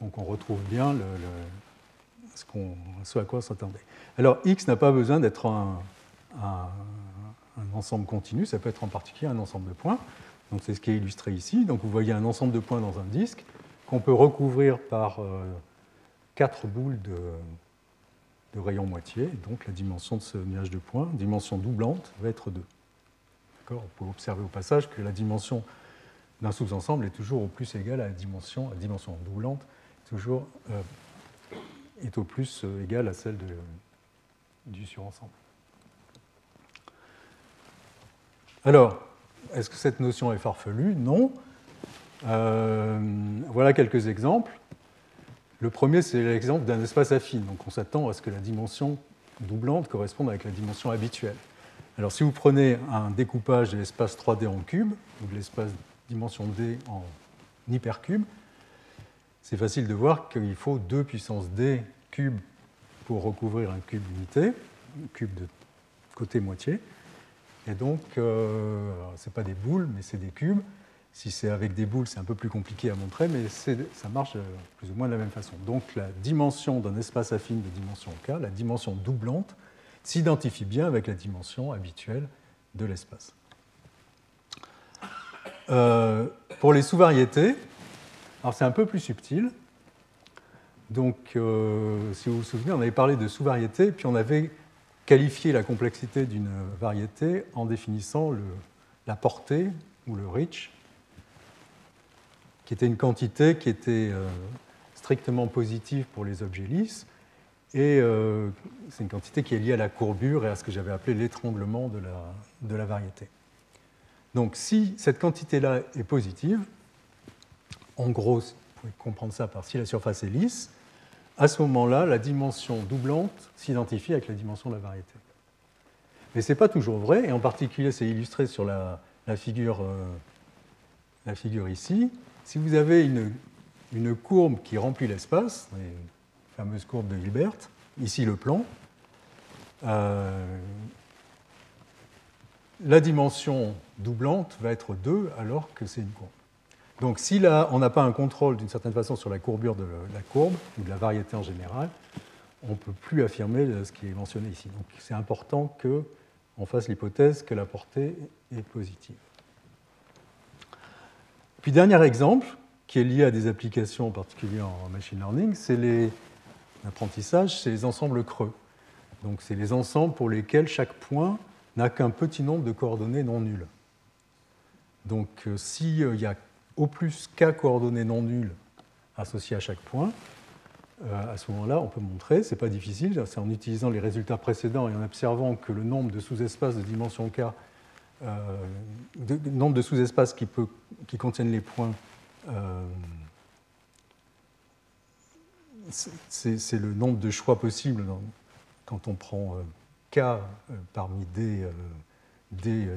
Donc on retrouve bien ce, à quoi on s'attendait. Alors X n'a pas besoin d'être un, ensemble continu, ça peut être en particulier un ensemble de points. Donc c'est ce qui est illustré ici. Donc vous voyez un ensemble de points dans un disque qu'on peut recouvrir par euh, quatre boules de, rayon moitié. Donc la dimension de ce nuage de points, dimension doublante, va être 2. On peut observer au passage que la dimension d'un sous-ensemble est toujours au plus égale à la dimension, la dimension doublante, toujours euh, est au plus euh, égale à celle du surensemble. Alors, est-ce que cette notion est farfelue? Non. Euh, voilà quelques exemples. Le premier, c'est l'exemple d'un espace affine. Donc on s'attend à ce que la dimension doublante corresponde avec la dimension habituelle. Alors si vous prenez un découpage de l'espace 3D en cube, ou de l'espace dimension D en hypercube, c'est facile de voir qu'il faut 2 puissance d cubes pour recouvrir un cube unité, un cube de côté moitié. Et donc, euh, ce n'est pas des boules, mais c'est des cubes. Si c'est avec des boules, c'est un peu plus compliqué à montrer, mais ça marche euh, plus ou moins de la même façon. Donc, la dimension d'un espace affine de dimension k, la dimension doublante, s'identifie bien avec la dimension habituelle de l'espace. Euh, pour les sous-variétés, alors c'est un peu plus subtil. Donc, euh, si vous vous souvenez, on avait parlé de sous-variété, puis on avait qualifié la complexité d'une variété en définissant la portée ou le reach, qui était une quantité qui était euh, strictement positive pour les objets lisses, et euh, c'est une quantité qui est liée à la courbure et à ce que j'avais appelé l'étranglement de la, de la variété. Donc, si cette quantité-là est positive, en gros, vous pouvez comprendre ça par si la surface est lisse, à ce moment-là, la dimension doublante s'identifie avec la dimension de la variété. Mais ce n'est pas toujours vrai, et en particulier, c'est illustré sur la, figure, euh, figure ici. Si vous avez une, une courbe qui remplit l'espace, la fameuse courbe de Hilbert, ici le plan, euh, la dimension doublante va être 2 alors que c'est une courbe. Donc si là, on n'a pas un contrôle d'une certaine façon sur la courbure de la courbe, ou de la variété en général, on ne peut plus affirmer ce qui est mentionné ici. Donc c'est important qu'on fasse l'hypothèse que la portée est positive. Puis dernier exemple, qui est lié à des applications particulières en machine learning, c'est l'apprentissage, c'est les ensembles creux. Donc c'est les ensembles pour lesquels chaque point n'a qu'un petit nombre de coordonnées non nulles. Donc euh, s'il y a au plus k coordonnées non nulles associées à chaque point, à ce moment-là, on peut montrer, c'est pas difficile, c'est en utilisant les résultats précédents et en observant que le nombre de sous-espaces de dimension k, de, nombre de sous-espaces qui, contiennent les points, c'est le nombre de choix possibles quand on prend k parmi d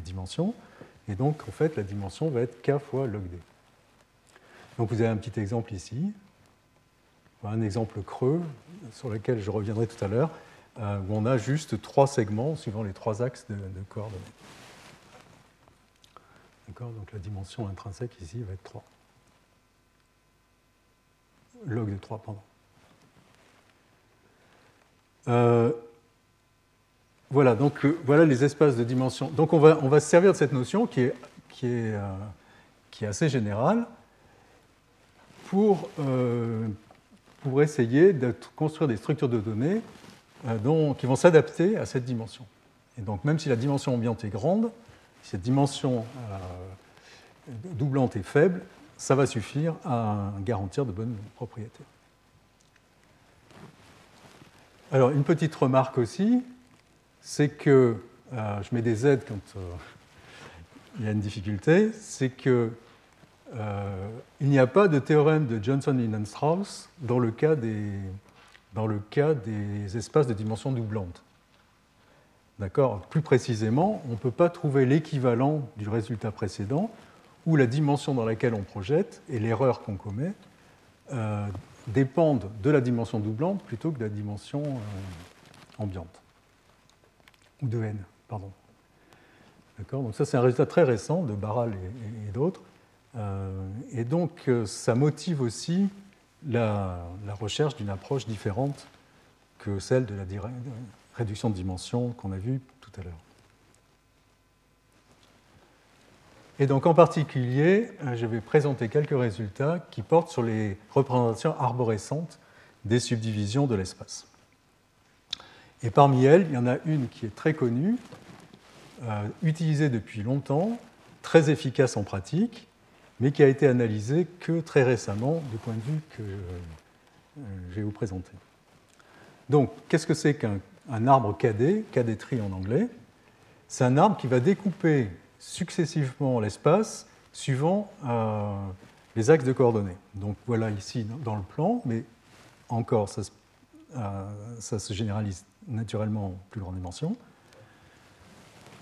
dimensions. Et donc, en fait, la dimension va être k fois log d. Donc, vous avez un petit exemple ici, un exemple creux sur lequel je reviendrai tout à l'heure, euh, où on a juste trois segments suivant les trois axes de, coordonnées. D'accord? Donc la dimension intrinsèque ici va être 3. Log de 3, pardon. Euh, voilà, donc euh, voilà les espaces de dimension. Donc on va, on va se servir de cette notion qui est, qui est, qui est assez générale pour, euh, pour essayer de construire des structures de données dont, qui vont s'adapter à cette dimension. Et donc même si la dimension ambiante est grande, si cette dimension doublante est faible, ça va suffire à garantir de bonnes propriétés. Alors une petite remarque aussi, c'est que, euh, je mets des Z quand euh, il y a une difficulté, c'est que euh, il n'y a pas de théorème de Johnson-Lindenstrauss dans, le cas des, dans le cas des espaces de dimension doublante. D'accord? Plus précisément, on ne peut pas trouver l'équivalent du résultat précédent où la dimension dans laquelle on projette et l'erreur qu'on commet dépendent de la dimension doublante plutôt que de la dimension ambiante ou de n, pardon. D'accord? Donc ça, c'est un résultat très récent de Barral et, d'autres. Euh, et donc, euh, ça motive aussi la, recherche d'une approche différente que celle de la réduction de dimension qu'on a vue tout à l'heure. Et donc, en particulier, euh, je vais présenter quelques résultats qui portent sur les représentations arborescentes des subdivisions de l'espace. Et parmi elles, il y en a une qui est très connue, utilisée depuis longtemps, très efficace en pratique, mais qui a été analysée que très récemment du point de vue que euh, je vais vous présenter. Donc, qu'est-ce que c'est qu'un arbre KD, KD tree en anglais? C'est un arbre qui va découper successivement l'espace suivant euh, les axes de coordonnées. Donc voilà ici dans le plan, mais encore, ça ça se généralise naturellement en plus grande dimension.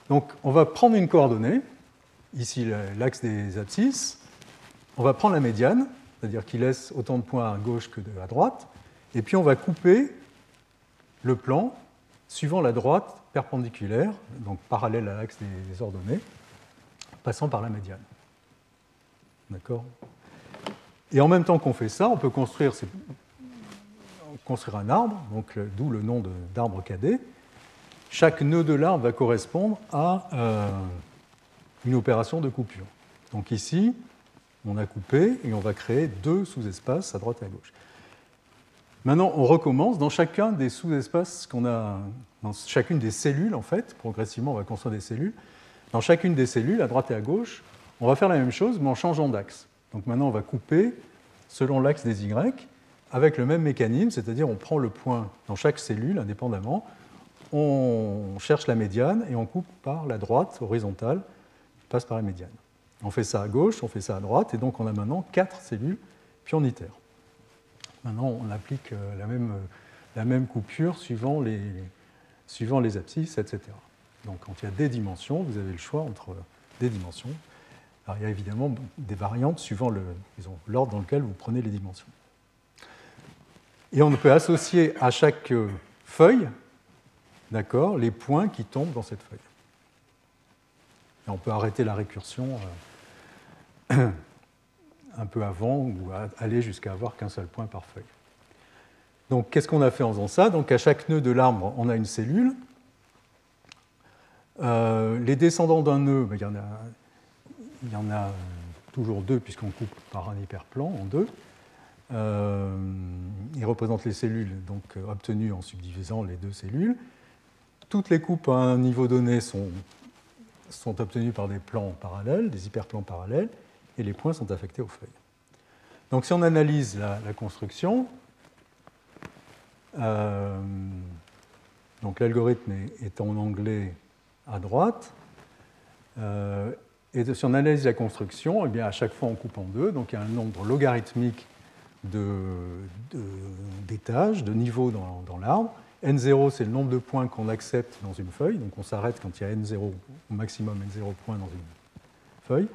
Donc on va prendre une coordonnée, ici l'axe des abscisses, on va prendre la médiane, c'est-à-dire qui laisse autant de points à gauche que à droite, et puis on va couper le plan suivant la droite perpendiculaire, donc parallèle à l'axe des ordonnées, passant par la médiane. D'accord? Et en même temps qu'on fait ça, on peut construire construire un arbre, donc d'où le nom d'arbre cadet. Chaque nœud de l'arbre va correspondre à euh, une opération de coupure. Donc ici, on a coupé et on va créer deux sous-espaces à droite et à gauche. Maintenant, on recommence dans chacun des sous-espaces qu'on a, dans chacune des cellules, en fait, progressivement, on va construire des cellules. Dans chacune des cellules, à droite et à gauche, on va faire la même chose, mais en changeant d'axe. Donc maintenant, on va couper selon l'axe des Y, avec le même mécanisme, c'est-à-dire on prend le point dans chaque cellule indépendamment, on cherche la médiane et on coupe par la droite horizontale, passe par la médiane. On fait ça à gauche, on fait ça à droite, et donc on a maintenant quatre cellules, puis on itère. Maintenant, on applique euh, la même, la même coupure suivant les, suivant les abscisses, etc. Donc quand il y a des dimensions, vous avez le choix entre des dimensions. Il y a évidemment des variantes suivant l'ordre dans lequel vous prenez les dimensions. Et on peut associer à chaque feuille les points qui tombent dans cette feuille. Et on peut arrêter la récursion euh, un peu avant ou aller jusqu'à avoir qu'un seul point par feuille. Donc qu'est-ce qu'on a fait en faisant ça? Donc à chaque nœud de l'arbre, on a une cellule. Euh, les descendants d'un nœud, ben, il, y en a, toujours deux puisqu'on coupe par un hyperplan en deux. Euh, il représente les cellules donc, euh, obtenues en subdivisant les deux cellules. Toutes les coupes à un niveau donné sont obtenues par des plans parallèles, des hyperplans parallèles, et les points sont affectés aux feuilles. Donc si on analyse la, construction, donc l'algorithme est, en anglais à droite. et si on analyse la construction, eh bien, à chaque fois on coupe en deux, donc il y a un nombre logarithmique d'étages, de, de, niveaux dans, dans l'arbre. N0, c'est le nombre de points qu'on accepte dans une feuille, donc on s'arrête quand il y a N0, au maximum N0 points dans une feuille.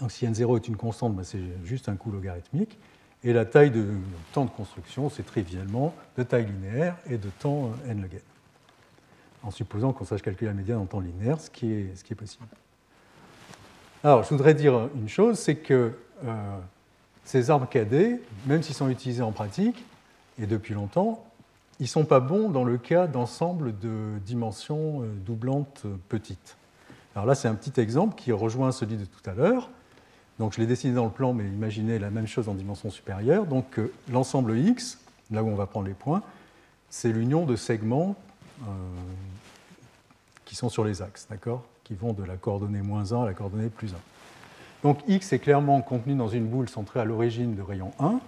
Donc si N0 est une constante, c'est juste un coût logarithmique. Et la taille de temps de construction, c'est trivialement de taille linéaire et de temps euh, n log n. En supposant qu'on sache calculer la médiane en temps linéaire, ce qui est, ce qui est possible. Alors, je voudrais dire une chose, c'est que euh, ces arbres KD, même s'ils sont utilisés en pratique, et depuis longtemps, ils ne sont pas bons dans le cas d'ensemble de dimensions euh, doublantes petites. Alors là, c'est un petit exemple qui rejoint celui de tout à l'heure. Donc je l'ai dessiné dans le plan, mais imaginez la même chose en dimension supérieure. Donc euh, l'ensemble X, là où on va prendre les points, c'est l'union de segments qui sont sur les axes, d'accord Qui vont de la coordonnée moins 1 à la coordonnée plus 1. Donc X est clairement contenu dans une boule centrée à l'origine de rayon 1.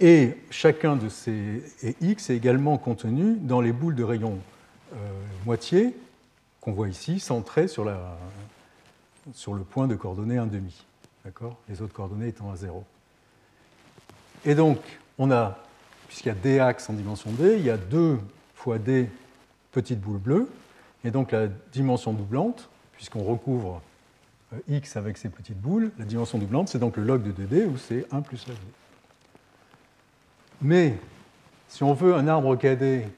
Et chacun de ces X est également contenu dans les boules de rayon euh, moitié qu'on voit ici, centrées sur, la, sur le point de coordonnée 1,5. D'accord Les autres coordonnées étant à 0. Et donc, on a, puisqu'il y a D axes en dimension D, il y a 2 fois D petites boules bleues. Et donc la dimension doublante, puisqu'on recouvre euh, X avec ces petites boules, la dimension doublante, c'est donc le log de 2D, où c'est 1 plus log D. Mais si on veut un arbre cadet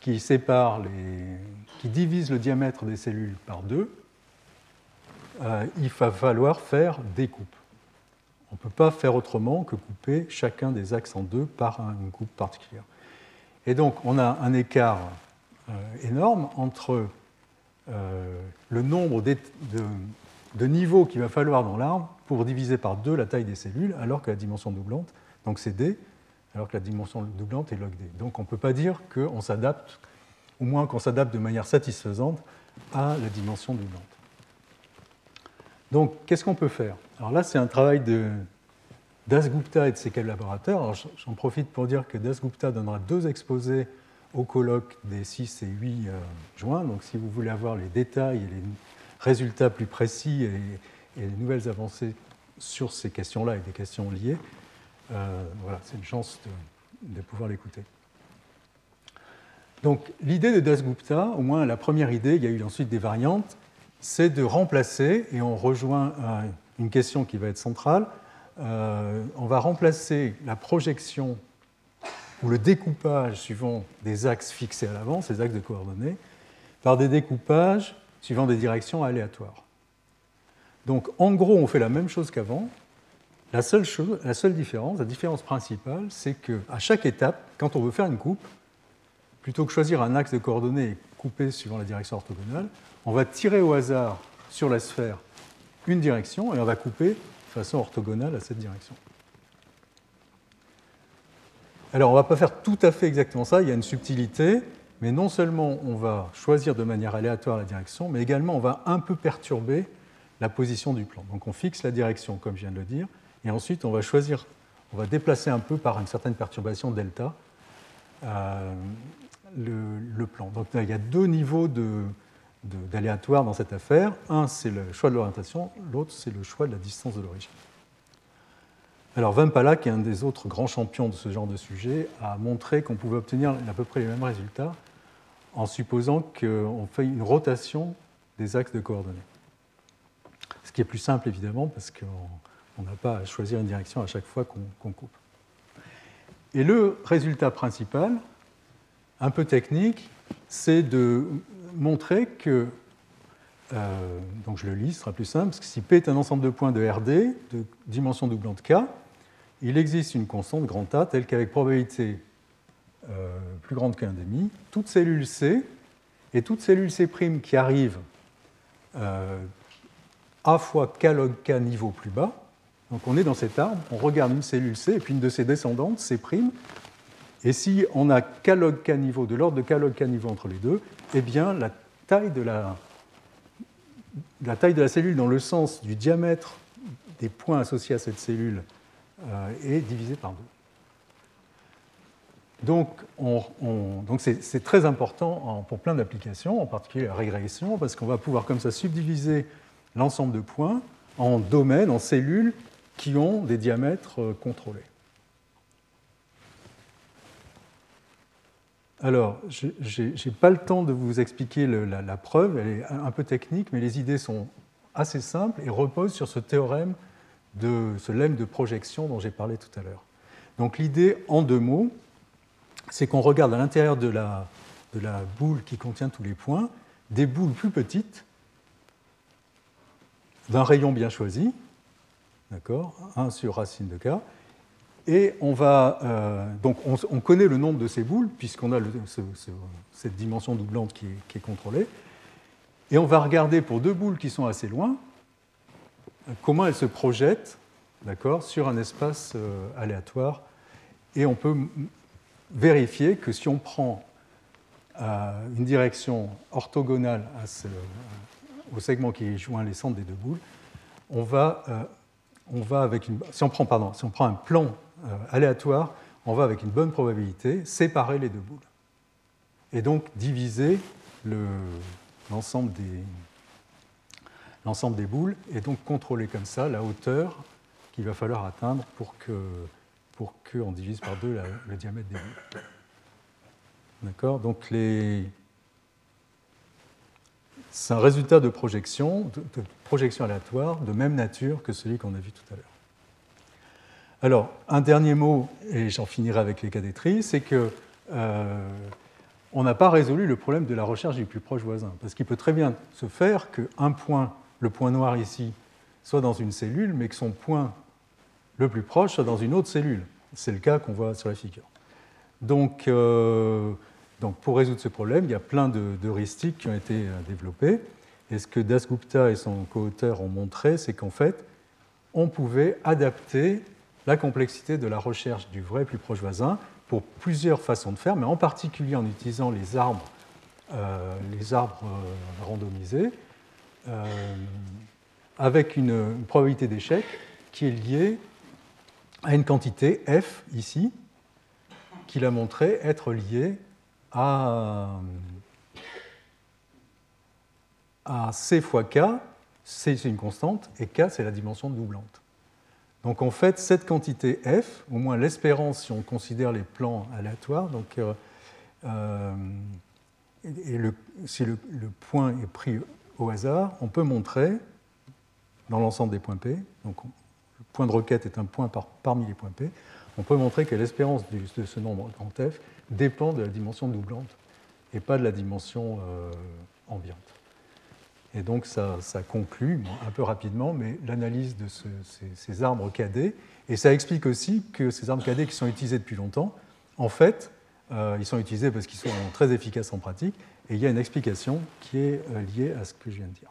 qui sépare les, qui divise le diamètre des cellules par deux, euh, il va falloir faire des coupes. On ne peut pas faire autrement que couper chacun des axes en deux par une coupe particulière. Et donc on a un écart euh, énorme entre euh, le nombre de, de niveaux qu'il va falloir dans l'arbre pour diviser par deux la taille des cellules, alors que la dimension doublante, donc c'est D, alors que la dimension doublante est log D. Donc on ne peut pas dire qu'on s'adapte, au moins qu'on s'adapte de manière satisfaisante à la dimension doublante. Donc qu'est-ce qu'on peut faire? Alors là, c'est un travail de Dasgupta et de ses collaborateurs. J'en profite pour dire que Dasgupta donnera deux exposés au colloque des 6 et 8 euh, juin. Donc si vous voulez avoir les détails et les résultats plus précis et, les nouvelles avancées sur ces questions-là et des questions liées, euh, voilà, c'est une chance de, pouvoir l'écouter. Donc l'idée de Dasgupta, au moins la première idée, il y a eu ensuite des variantes, c'est de remplacer, et on rejoint euh, une question qui va être centrale, euh, on va remplacer la projection ou le découpage suivant des axes fixés à l'avant, ces axes de coordonnées, par des découpages suivant des directions aléatoires. Donc en gros, on fait la même chose qu'avant, la seule, chose, la seule différence, la différence principale, c'est qu'à chaque étape, quand on veut faire une coupe, plutôt que choisir un axe de coordonnées et couper suivant la direction orthogonale, on va tirer au hasard sur la sphère une direction et on va couper de façon orthogonale à cette direction. Alors on ne va pas faire tout à fait exactement ça, il y a une subtilité, mais non seulement on va choisir de manière aléatoire la direction, mais également on va un peu perturber la position du plan. Donc on fixe la direction, comme je viens de le dire, et ensuite, on va choisir, on va déplacer un peu par une certaine perturbation delta euh, le, plan. Donc il y a deux niveaux d'aléatoire dans cette affaire. Un, c'est le choix de l'orientation, l'autre, c'est le choix de la distance de l'origine. Alors Vampala, qui est un des autres grands champions de ce genre de sujet, a montré qu'on pouvait obtenir à peu près les mêmes résultats en supposant qu'on fait une rotation des axes de coordonnées. Ce qui est plus simple évidemment parce qu'on on n'a pas à choisir une direction à chaque fois qu'on coupe. Et le résultat principal, un peu technique, c'est de montrer que, euh, donc je le lis, ce sera plus simple, parce que si P est un ensemble de points de RD, de dimension doublante K, il existe une constante grand A telle qu'avec probabilité euh, plus grande qu'un demi, toute cellule C et toute cellule C' qui arrive euh, A fois K log K niveau plus bas, donc on est dans cet arbre, on regarde une cellule C et puis une de ses descendantes, C'. Et si on a k log k de l'ordre de k log k entre les deux, eh bien la taille de la, la taille de la cellule dans le sens du diamètre des points associés à cette cellule euh, est divisée par deux. Donc, c'est très important pour plein d'applications, en particulier la régression, parce qu'on va pouvoir comme ça subdiviser l'ensemble de points en domaines, en cellules qui ont des diamètres euh, contrôlés. Alors, je n'ai pas le temps de vous expliquer la, preuve, elle est un peu technique, mais les idées sont assez simples et reposent sur ce théorème de ce lemme de projection dont j'ai parlé tout à l'heure. Donc l'idée, en deux mots, c'est qu'on regarde à l'intérieur de la, de la boule qui contient tous les points des boules plus petites d'un rayon bien choisi, d'accord, 1 sur racine de k, et on va euh, donc on, connaît le nombre de ces boules puisqu'on a cette dimension doublante qui est, contrôlée, et on va regarder pour deux boules qui sont assez loin comment elles se projettent, d'accord, sur un espace euh, aléatoire, et on peut vérifier que si on prend euh, une direction orthogonale au segment qui joint les centres des deux boules, on va, on va avec une, si on prend, pardon, si on prend un plan aléatoire, on va avec une bonne probabilité séparer les deux boules et donc diviser l'ensemble des, l'ensemble des boules et donc contrôler comme ça la hauteur qu'il va falloir atteindre pour que pour qu'on divise par deux le diamètre des boules. D'accord? Donc les, c'est un résultat de projection, de, projection aléatoire de même nature que celui qu'on a vu tout à l'heure. Alors, un dernier mot, et j'en finirai avec les cadétries, c'est que euh, on n'a pas résolu le problème de la recherche du plus proche voisin, parce qu'il peut très bien se faire qu'un point, le point noir ici, soit dans une cellule, mais que son point le plus proche soit dans une autre cellule. C'est le cas qu'on voit sur la figure. Donc, euh, donc, pour résoudre ce problème, il y a plein d'heuristiques qui ont été euh, développées. Et ce que Dasgupta et son co-auteur ont montré, c'est qu'en fait, on pouvait adapter la complexité de la recherche du vrai plus proche voisin pour plusieurs façons de faire, mais en particulier en utilisant les arbres, euh, les arbres euh, randomisés, avec une, une probabilité d'échec qui est liée à une quantité f ici, qu'il a montré être liée à, C fois K, C c'est une constante, et K c'est la dimension doublante. Donc en fait, cette quantité F, au moins l'espérance si on considère les plans aléatoires, donc, euh, euh, et si le, point est pris au hasard, on peut montrer dans l'ensemble des points P, donc le point de requête est un point parmi les points P, on peut montrer que l'espérance de ce nombre grand F dépend de la dimension doublante et pas de la dimension euh, ambiante. Et donc ça, conclut, un peu rapidement, mais l'analyse de ces, arbres cadets, et ça explique aussi que ces arbres cadets qui sont utilisés depuis longtemps, en fait, euh, ils sont utilisés parce qu'ils sont très efficaces en pratique, et il y a une explication qui est euh, liée à ce que je viens de dire.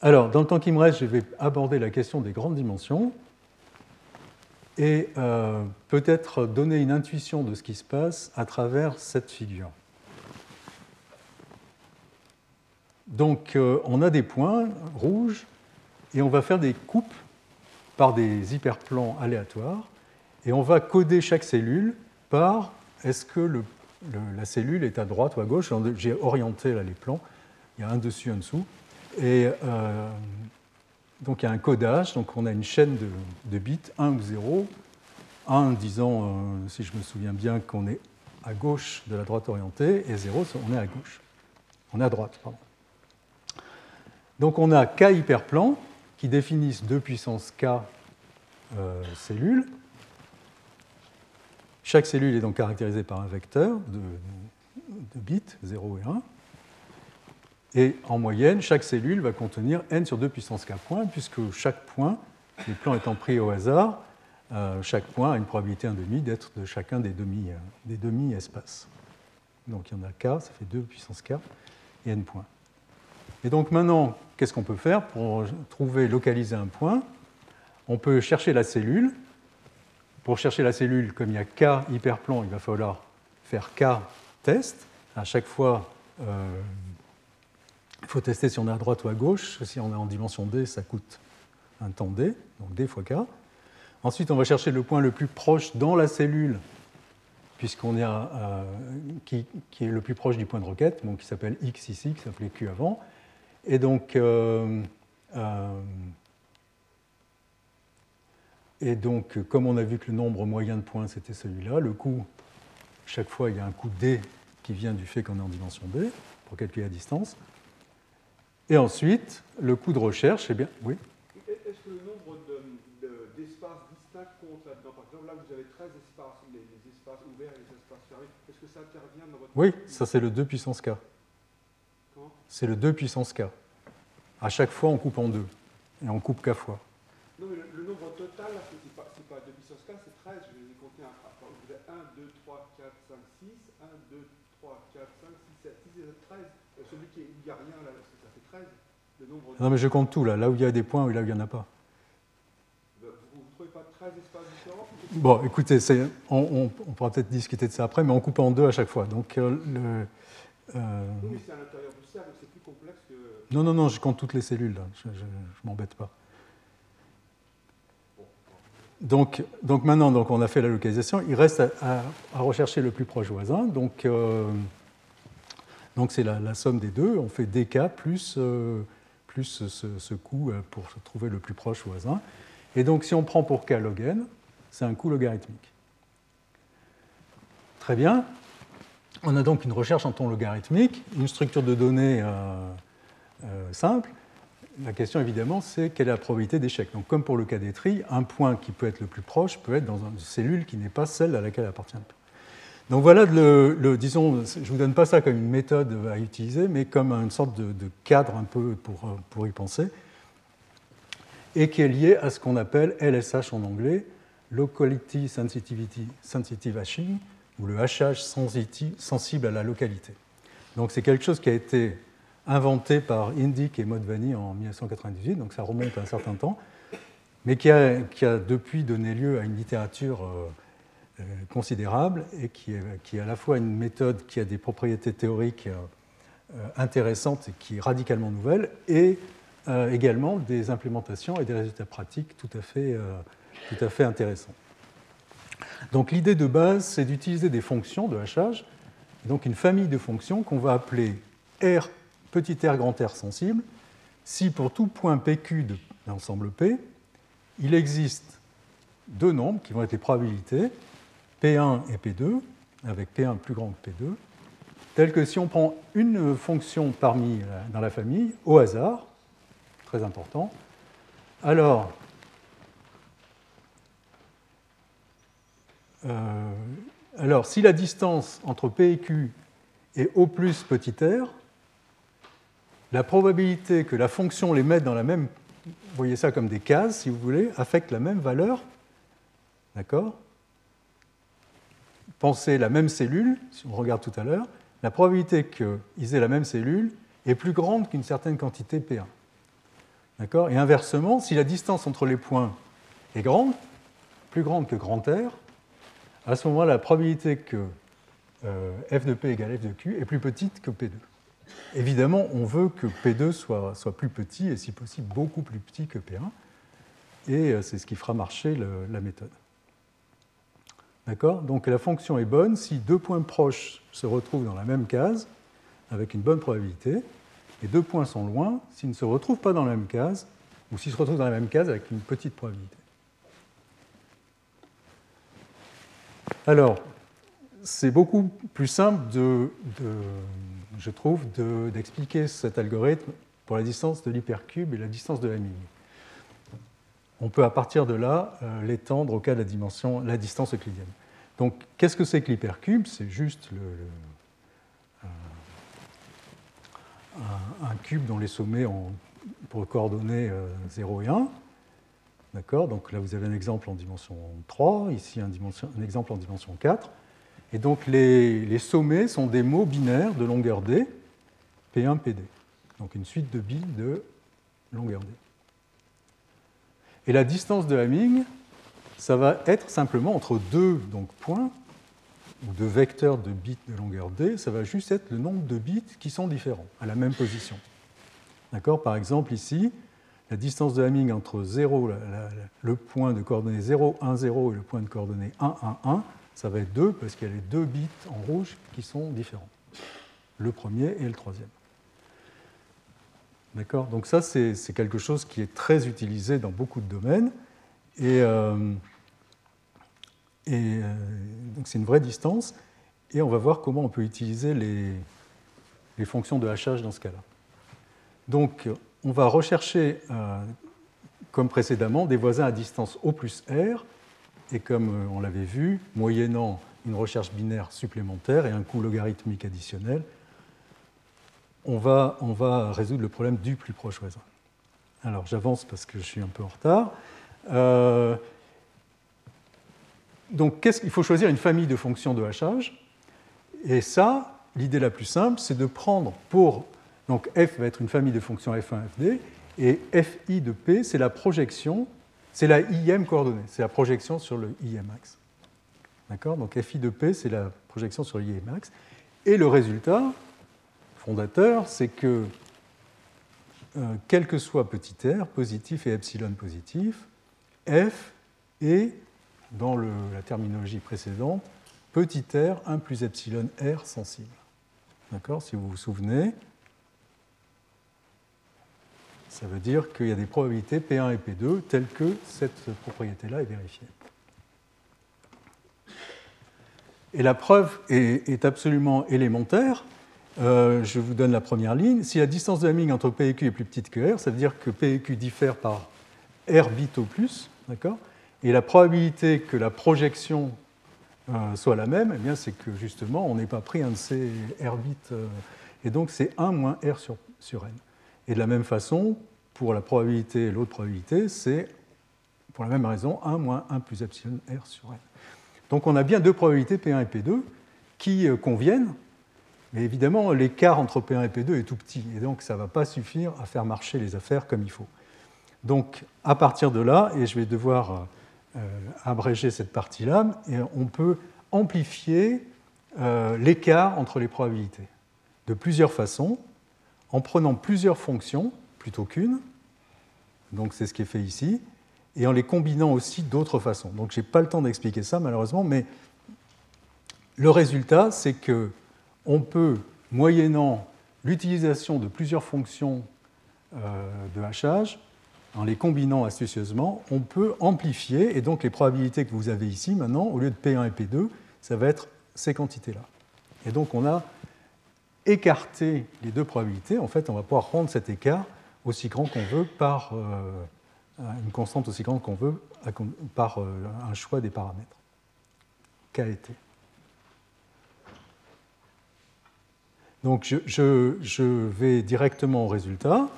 Alors, dans le temps qui me reste, je vais aborder la question des grandes dimensions et euh, peut-être donner une intuition de ce qui se passe à travers cette figure. Donc euh, on a des points rouges et on va faire des coupes par des hyperplans aléatoires et on va coder chaque cellule par est-ce que la cellule est à droite ou à gauche? J'ai orienté les plans, il y a un dessus, un dessous. Et euh, donc il y a un codage, donc on a une chaîne de, bits, 1 ou 0. 1 disant, euh, si je me souviens bien, qu'on est à gauche de la droite orientée, et 0, on est à gauche. On est à droite. Donc on a K hyperplans qui définissent 2 puissance K euh, cellules. Chaque cellule est donc caractérisée par un vecteur de, bits, 0 et 1. Et en moyenne, chaque cellule va contenir n sur 2 puissance k points, puisque chaque point, les plans étant pris au hasard, euh, chaque point a une probabilité 1,5 d'être de chacun des demi-espaces. Des demi donc il y en a k, ça fait 2 puissance k et n points. Et donc maintenant, qu'est-ce qu'on peut faire pour trouver, localiser un point? On peut chercher la cellule. Pour chercher la cellule, comme il y a k hyperplans, il va falloir faire k test. À chaque fois, euh, il faut tester si on est à droite ou à gauche. Si on est en dimension d, ça coûte un temps d, donc d fois k. Ensuite, on va chercher le point le plus proche dans la cellule puisqu'on est qui, est le plus proche du point de requête, donc qui s'appelle x ici, qui s'appelait q avant. Et donc, euh, euh, et donc, comme on a vu que le nombre moyen de points, c'était celui-là, le coût, chaque fois, il y a un coût d qui vient du fait qu'on est en dimension b, pour calculer la distance. Et ensuite, le coût de recherche, eh bien, oui. Est-ce que le nombre d'espaces distincts compte là-dedans? Par exemple, là, vous avez 13 espaces, les, espaces ouverts et les espaces fermés. Est-ce que ça intervient dans votre... Oui, ça c'est le 2 puissance k. C'est le 2 puissance k. À chaque fois, on coupe en deux. Et on coupe k fois. Non, mais le, nombre total, c'est pas, pas 2 puissance k, c'est 13. Je les compter. Un, vous avez 1, 2, 3, 4, 5, 6. 1, 2, 3, 4, 5, 6, 7, 6 et 13. celui qui, n'y a rien, là, ça fait 13. Le nombre non, mais je compte tout, là. Là où il y a des points et là où il n'y en a pas. Vous ne trouvez pas 13 espaces différents? Bon, écoutez, on, on, pourra peut-être discuter de ça après, mais on coupe en deux à chaque fois. Donc, euh, le, euh... Oui, c'est à l'intérieur du cercle, c'est plus complexe que. Non, non, non, je compte toutes les cellules, je ne m'embête pas. Donc, donc, maintenant, donc, on a fait la localisation. Il reste à, rechercher le plus proche voisin. Donc, euh, donc c'est la, somme des deux. On fait dk plus, euh, plus ce, coût euh, pour trouver le plus proche voisin. Et donc, si on prend pour k log n, c'est un coût logarithmique. Très bien. On a donc une recherche en ton logarithmique, une structure de données simple la question évidemment, c'est quelle est la probabilité d'échec. Donc, comme pour le cas des tri, un point qui peut être le plus proche peut être dans une cellule qui n'est pas celle à laquelle appartient le point. Donc voilà, le, disons, je ne vous donne pas ça comme une méthode à utiliser, mais comme une sorte de, cadre un peu pour, pour, y penser, et qui est lié à ce qu'on appelle LSH en anglais, Locality Sensitivity Sensitive Hashing, ou le hachage sensible à la localité. Donc c'est quelque chose qui a été inventé par Indyk et Modvani en 1998, donc ça remonte à un certain temps, mais qui a, depuis donné lieu à une littérature euh, euh, considérable et qui est, qui à la fois une méthode qui a des propriétés théoriques euh, intéressantes et qui est radicalement nouvelle, et également des implémentations et des résultats pratiques tout à fait, tout à fait intéressants. Donc l'idée de base, c'est d'utiliser des fonctions de hachage, donc une famille de fonctions qu'on va appeler R petit r grand R sensible, si pour tout point PQ de l'ensemble P, il existe deux nombres qui vont être les probabilités, P1 et P2, avec P1 plus grand que P2, tels que si on prend une fonction parmi dans la famille, au hasard, très important, alors euh, alors, si la distance entre P et Q est O plus petit r, la probabilité que la fonction les mette dans la même, voyez ça comme des cases, si vous voulez, affecte la même valeur. D'accord? Pensez la même cellule, si on regarde tout à l'heure, la probabilité qu'ils aient la même cellule est plus grande qu'une certaine quantité P1. D'accord? Et inversement, si la distance entre les points est grande, plus grande que grand R, à ce moment-là, la probabilité que euh, f de P égale f de Q est plus petite que P2. Évidemment, on veut que P2 soit, plus petit et si possible beaucoup plus petit que P1. Et euh, c'est ce qui fera marcher la méthode. D'accord? Donc la fonction est bonne si deux points proches se retrouvent dans la même case avec une bonne probabilité, et deux points sont loin s'ils ne se retrouvent pas dans la même case, ou s'ils se retrouvent dans la même case avec une petite probabilité. Alors, c'est beaucoup plus simple de je trouve, d'expliquer cet algorithme pour la distance de l'hypercube et la distance de la mine. On peut à partir de là euh, l'étendre au cas de la, dimension, la distance euclidienne. Donc qu'est-ce que c'est que l'hypercube? C'est juste le, un, cube dont les sommets ont pour coordonnées 0 euh, et 1. D'accord? Donc là, vous avez un exemple en dimension 3, ici un exemple en dimension 4. Et donc les, sommets sont des mots binaires de longueur d, P1, PD. Donc une suite de bits de longueur d. Et la distance de Hamming, ça va être simplement entre deux donc, points, ou deux vecteurs de bits de longueur d, ça va juste être le nombre de bits qui sont différents, à la même position. D'accord? Par exemple, ici, la distance de Hamming entre 0, le point de coordonnées 0, 1, 0 et le point de coordonnées 1, 1, 1 ça va être 2 parce qu'il y a les deux bits en rouge qui sont différents. Le premier et le troisième. D'accord? Donc ça, c'est quelque chose qui est très utilisé dans beaucoup de domaines. Et, euh, euh, donc c'est une vraie distance. Et on va voir comment on peut utiliser les, les fonctions de hachage dans ce cas-là. Donc on va rechercher, euh, comme précédemment, des voisins à distance O plus R. Et comme on l'avait vu, moyennant une recherche binaire supplémentaire et un coût logarithmique additionnel, on va, on va résoudre le problème du plus proche voisin. Alors j'avance parce que je suis un peu en retard. Euh, donc il faut choisir une famille de fonctions de hachage? Et ça, l'idée la plus simple, c'est de prendre pour... Donc f va être une famille de fonctions f1, fd, et fi de p, c'est la projection, c'est la im coordonnée, c'est la projection sur le im axe. D'accord? Donc fi de p, c'est la projection sur le im axe. Et le résultat, fondateur, c'est que euh, quel que soit petit r, positif et epsilon positif, f est, dans la terminologie précédente, petit r 1 plus epsilon r sensible. D'accord? Si vous vous souvenez, ça veut dire qu'il y a des probabilités P1 et P2 telles que cette propriété-là est vérifiée. Et la preuve est absolument élémentaire euh, je vous donne la première ligne. Si la distance de Hamming entre P et Q est plus petite que R, ça veut dire que P et Q diffèrent par R bit au plus, d'accord? Et la probabilité que la projection euh, soit la même, eh c'est que justement, on n'est pas pris un de ces R bits, euh, et donc c'est 1 moins R sur, sur, N. Et de la même façon, pour la probabilité et l'autre probabilité, c'est pour la même raison 1 moins 1 plus epsilon R sur N. Donc on a bien deux probabilités P1 et P2 qui conviennent mais évidemment, l'écart entre P1 et P2 est tout petit, et donc ça ne va pas suffire à faire marcher les affaires comme il faut. Donc, à partir de là, et je vais devoir euh, abréger cette partie-là, on peut amplifier euh, l'écart entre les probabilités de plusieurs façons, en prenant plusieurs fonctions plutôt qu'une, donc c'est ce qui est fait ici, et en les combinant aussi d'autres façons. Donc je n'ai pas le temps d'expliquer ça malheureusement, mais le résultat, c'est que on peut, moyennant l'utilisation de plusieurs fonctions euh, de hachage, en les combinant astucieusement, on peut amplifier, et donc les probabilités que vous avez ici maintenant, au lieu de P1 et P2, ça va être ces quantités-là. Et donc on a écarté les deux probabilités. En fait, on va pouvoir rendre cet écart aussi grand qu'on veut par euh, une constante aussi grande qu'on veut par euh, un choix des paramètres. KT. Donc je, vais directement au résultat.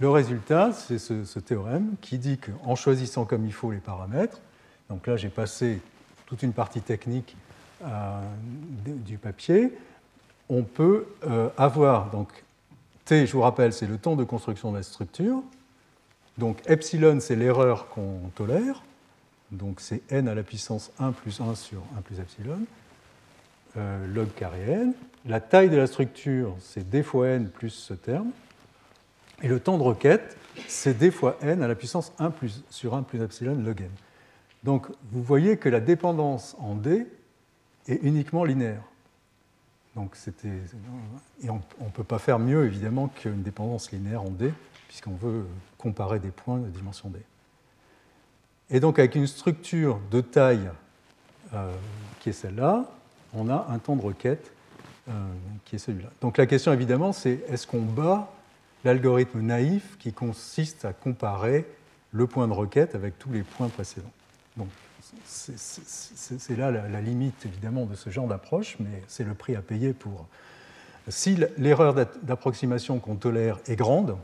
Le résultat, c'est ce, théorème qui dit qu'en choisissant comme il faut les paramètres, donc là j'ai passé toute une partie technique euh, du papier, on peut euh, avoir, donc T, je vous rappelle, c'est le temps de construction de la structure, donc epsilon, c'est l'erreur qu'on tolère, donc c'est n à la puissance 1 plus 1 sur 1 plus epsilon, euh, log carré n. La taille de la structure, c'est d fois n plus ce terme. Et le temps de requête, c'est d fois n à la puissance 1 plus, sur 1 plus epsilon log n. Donc vous voyez que la dépendance en d est uniquement linéaire. Donc et on ne peut pas faire mieux évidemment qu'une dépendance linéaire en d, puisqu'on veut comparer des points de dimension d. Et donc avec une structure de taille euh, qui est celle-là, on a un temps de requête euh, qui est celui-là. Donc la question évidemment, c'est est-ce qu'on bat l'algorithme naïf qui consiste à comparer le point de requête avec tous les points précédents? C'est là la, limite évidemment de ce genre d'approche, mais c'est le prix à payer pour. Si l'erreur d'approximation qu'on tolère est grande,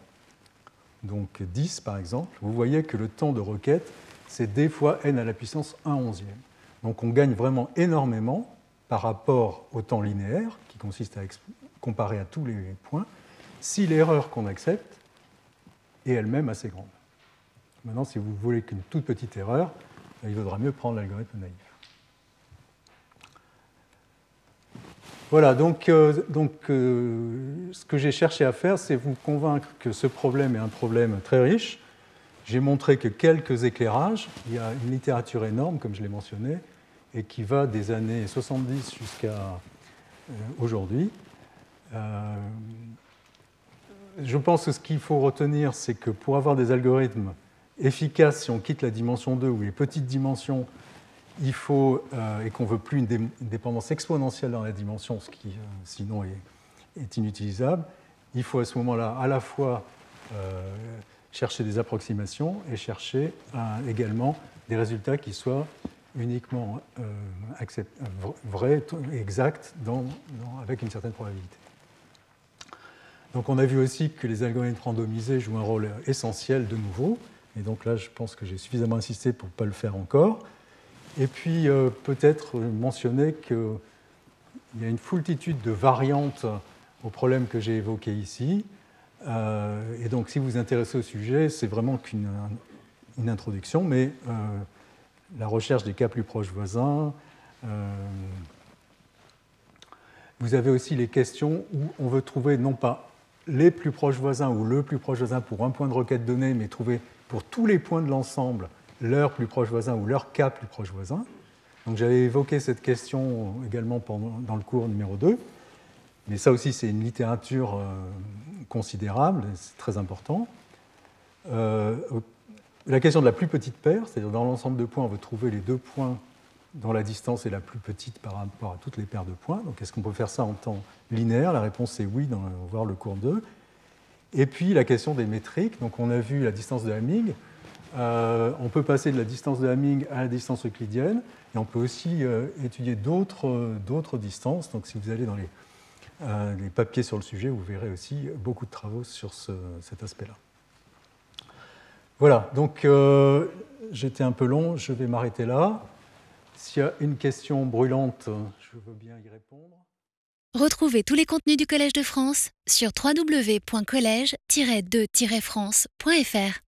donc 10 par exemple, vous voyez que le temps de requête, c'est d fois n à la puissance 1 onzième. Donc on gagne vraiment énormément par rapport au temps linéaire, qui consiste à comparer à tous les points, si l'erreur qu'on accepte est elle-même assez grande. Maintenant, si vous voulez qu'une toute petite erreur, il vaudra mieux prendre l'algorithme naïf. Voilà, donc, euh, euh, ce que j'ai cherché à faire, c'est vous convaincre que ce problème est un problème très riche. J'ai montré que quelques éclairages, il y a une littérature énorme, comme je l'ai mentionné, et qui va des années 70 jusqu'à aujourd'hui. je pense que ce qu'il faut retenir, c'est que pour avoir des algorithmes efficaces, si on quitte la dimension 2 ou les petites dimensions, il faut, et qu'on ne veut plus une, dépendance exponentielle dans la dimension, ce qui sinon est, inutilisable, il faut à ce moment-là à la fois chercher des approximations et chercher également des résultats qui soient uniquement euh, euh vrais, exacts, avec une certaine probabilité. Donc on a vu aussi que les algorithmes randomisés jouent un rôle essentiel de nouveau. Et donc là, je pense que j'ai suffisamment insisté pour ne pas le faire encore. Et puis euh, peut-être mentionner qu'il y a une foultitude de variantes au problème que j'ai évoqué ici. Euh, et donc si vous vous intéressez au sujet, c'est vraiment qu'une une introduction, mais la recherche des cas plus proches voisins. Euh, vous avez aussi les questions où on veut trouver non pas les plus proches voisins ou le plus proche voisin pour un point de requête donné, mais trouver pour tous les points de l'ensemble leur plus proche voisin ou leur cas plus proche voisin. Donc j'avais évoqué cette question également dans le cours numéro 2, mais ça aussi c'est une littérature euh, considérable, c'est très important. Euh, la question de la plus petite paire, c'est-à-dire dans l'ensemble de points, on veut trouver les deux points dont la distance est la plus petite par rapport à toutes les paires de points. Donc est-ce qu'on peut faire ça en temps linéaire? La réponse est oui, dans, va voir le cours 2. Et puis la question des métriques. Donc on a vu la distance de Hamming. Euh, on peut passer de la distance de Hamming à la distance euclidienne. Et on peut aussi euh, étudier d'autres distances. Donc si vous allez dans les, euh, papiers sur le sujet, vous verrez aussi beaucoup de travaux sur cet aspect-là. Voilà, donc euh, j'étais un peu long, je vais m'arrêter là. S'il y a une question brûlante, je veux bien y répondre. Retrouvez tous les contenus du Collège de France sur www.colège-2-france.fr.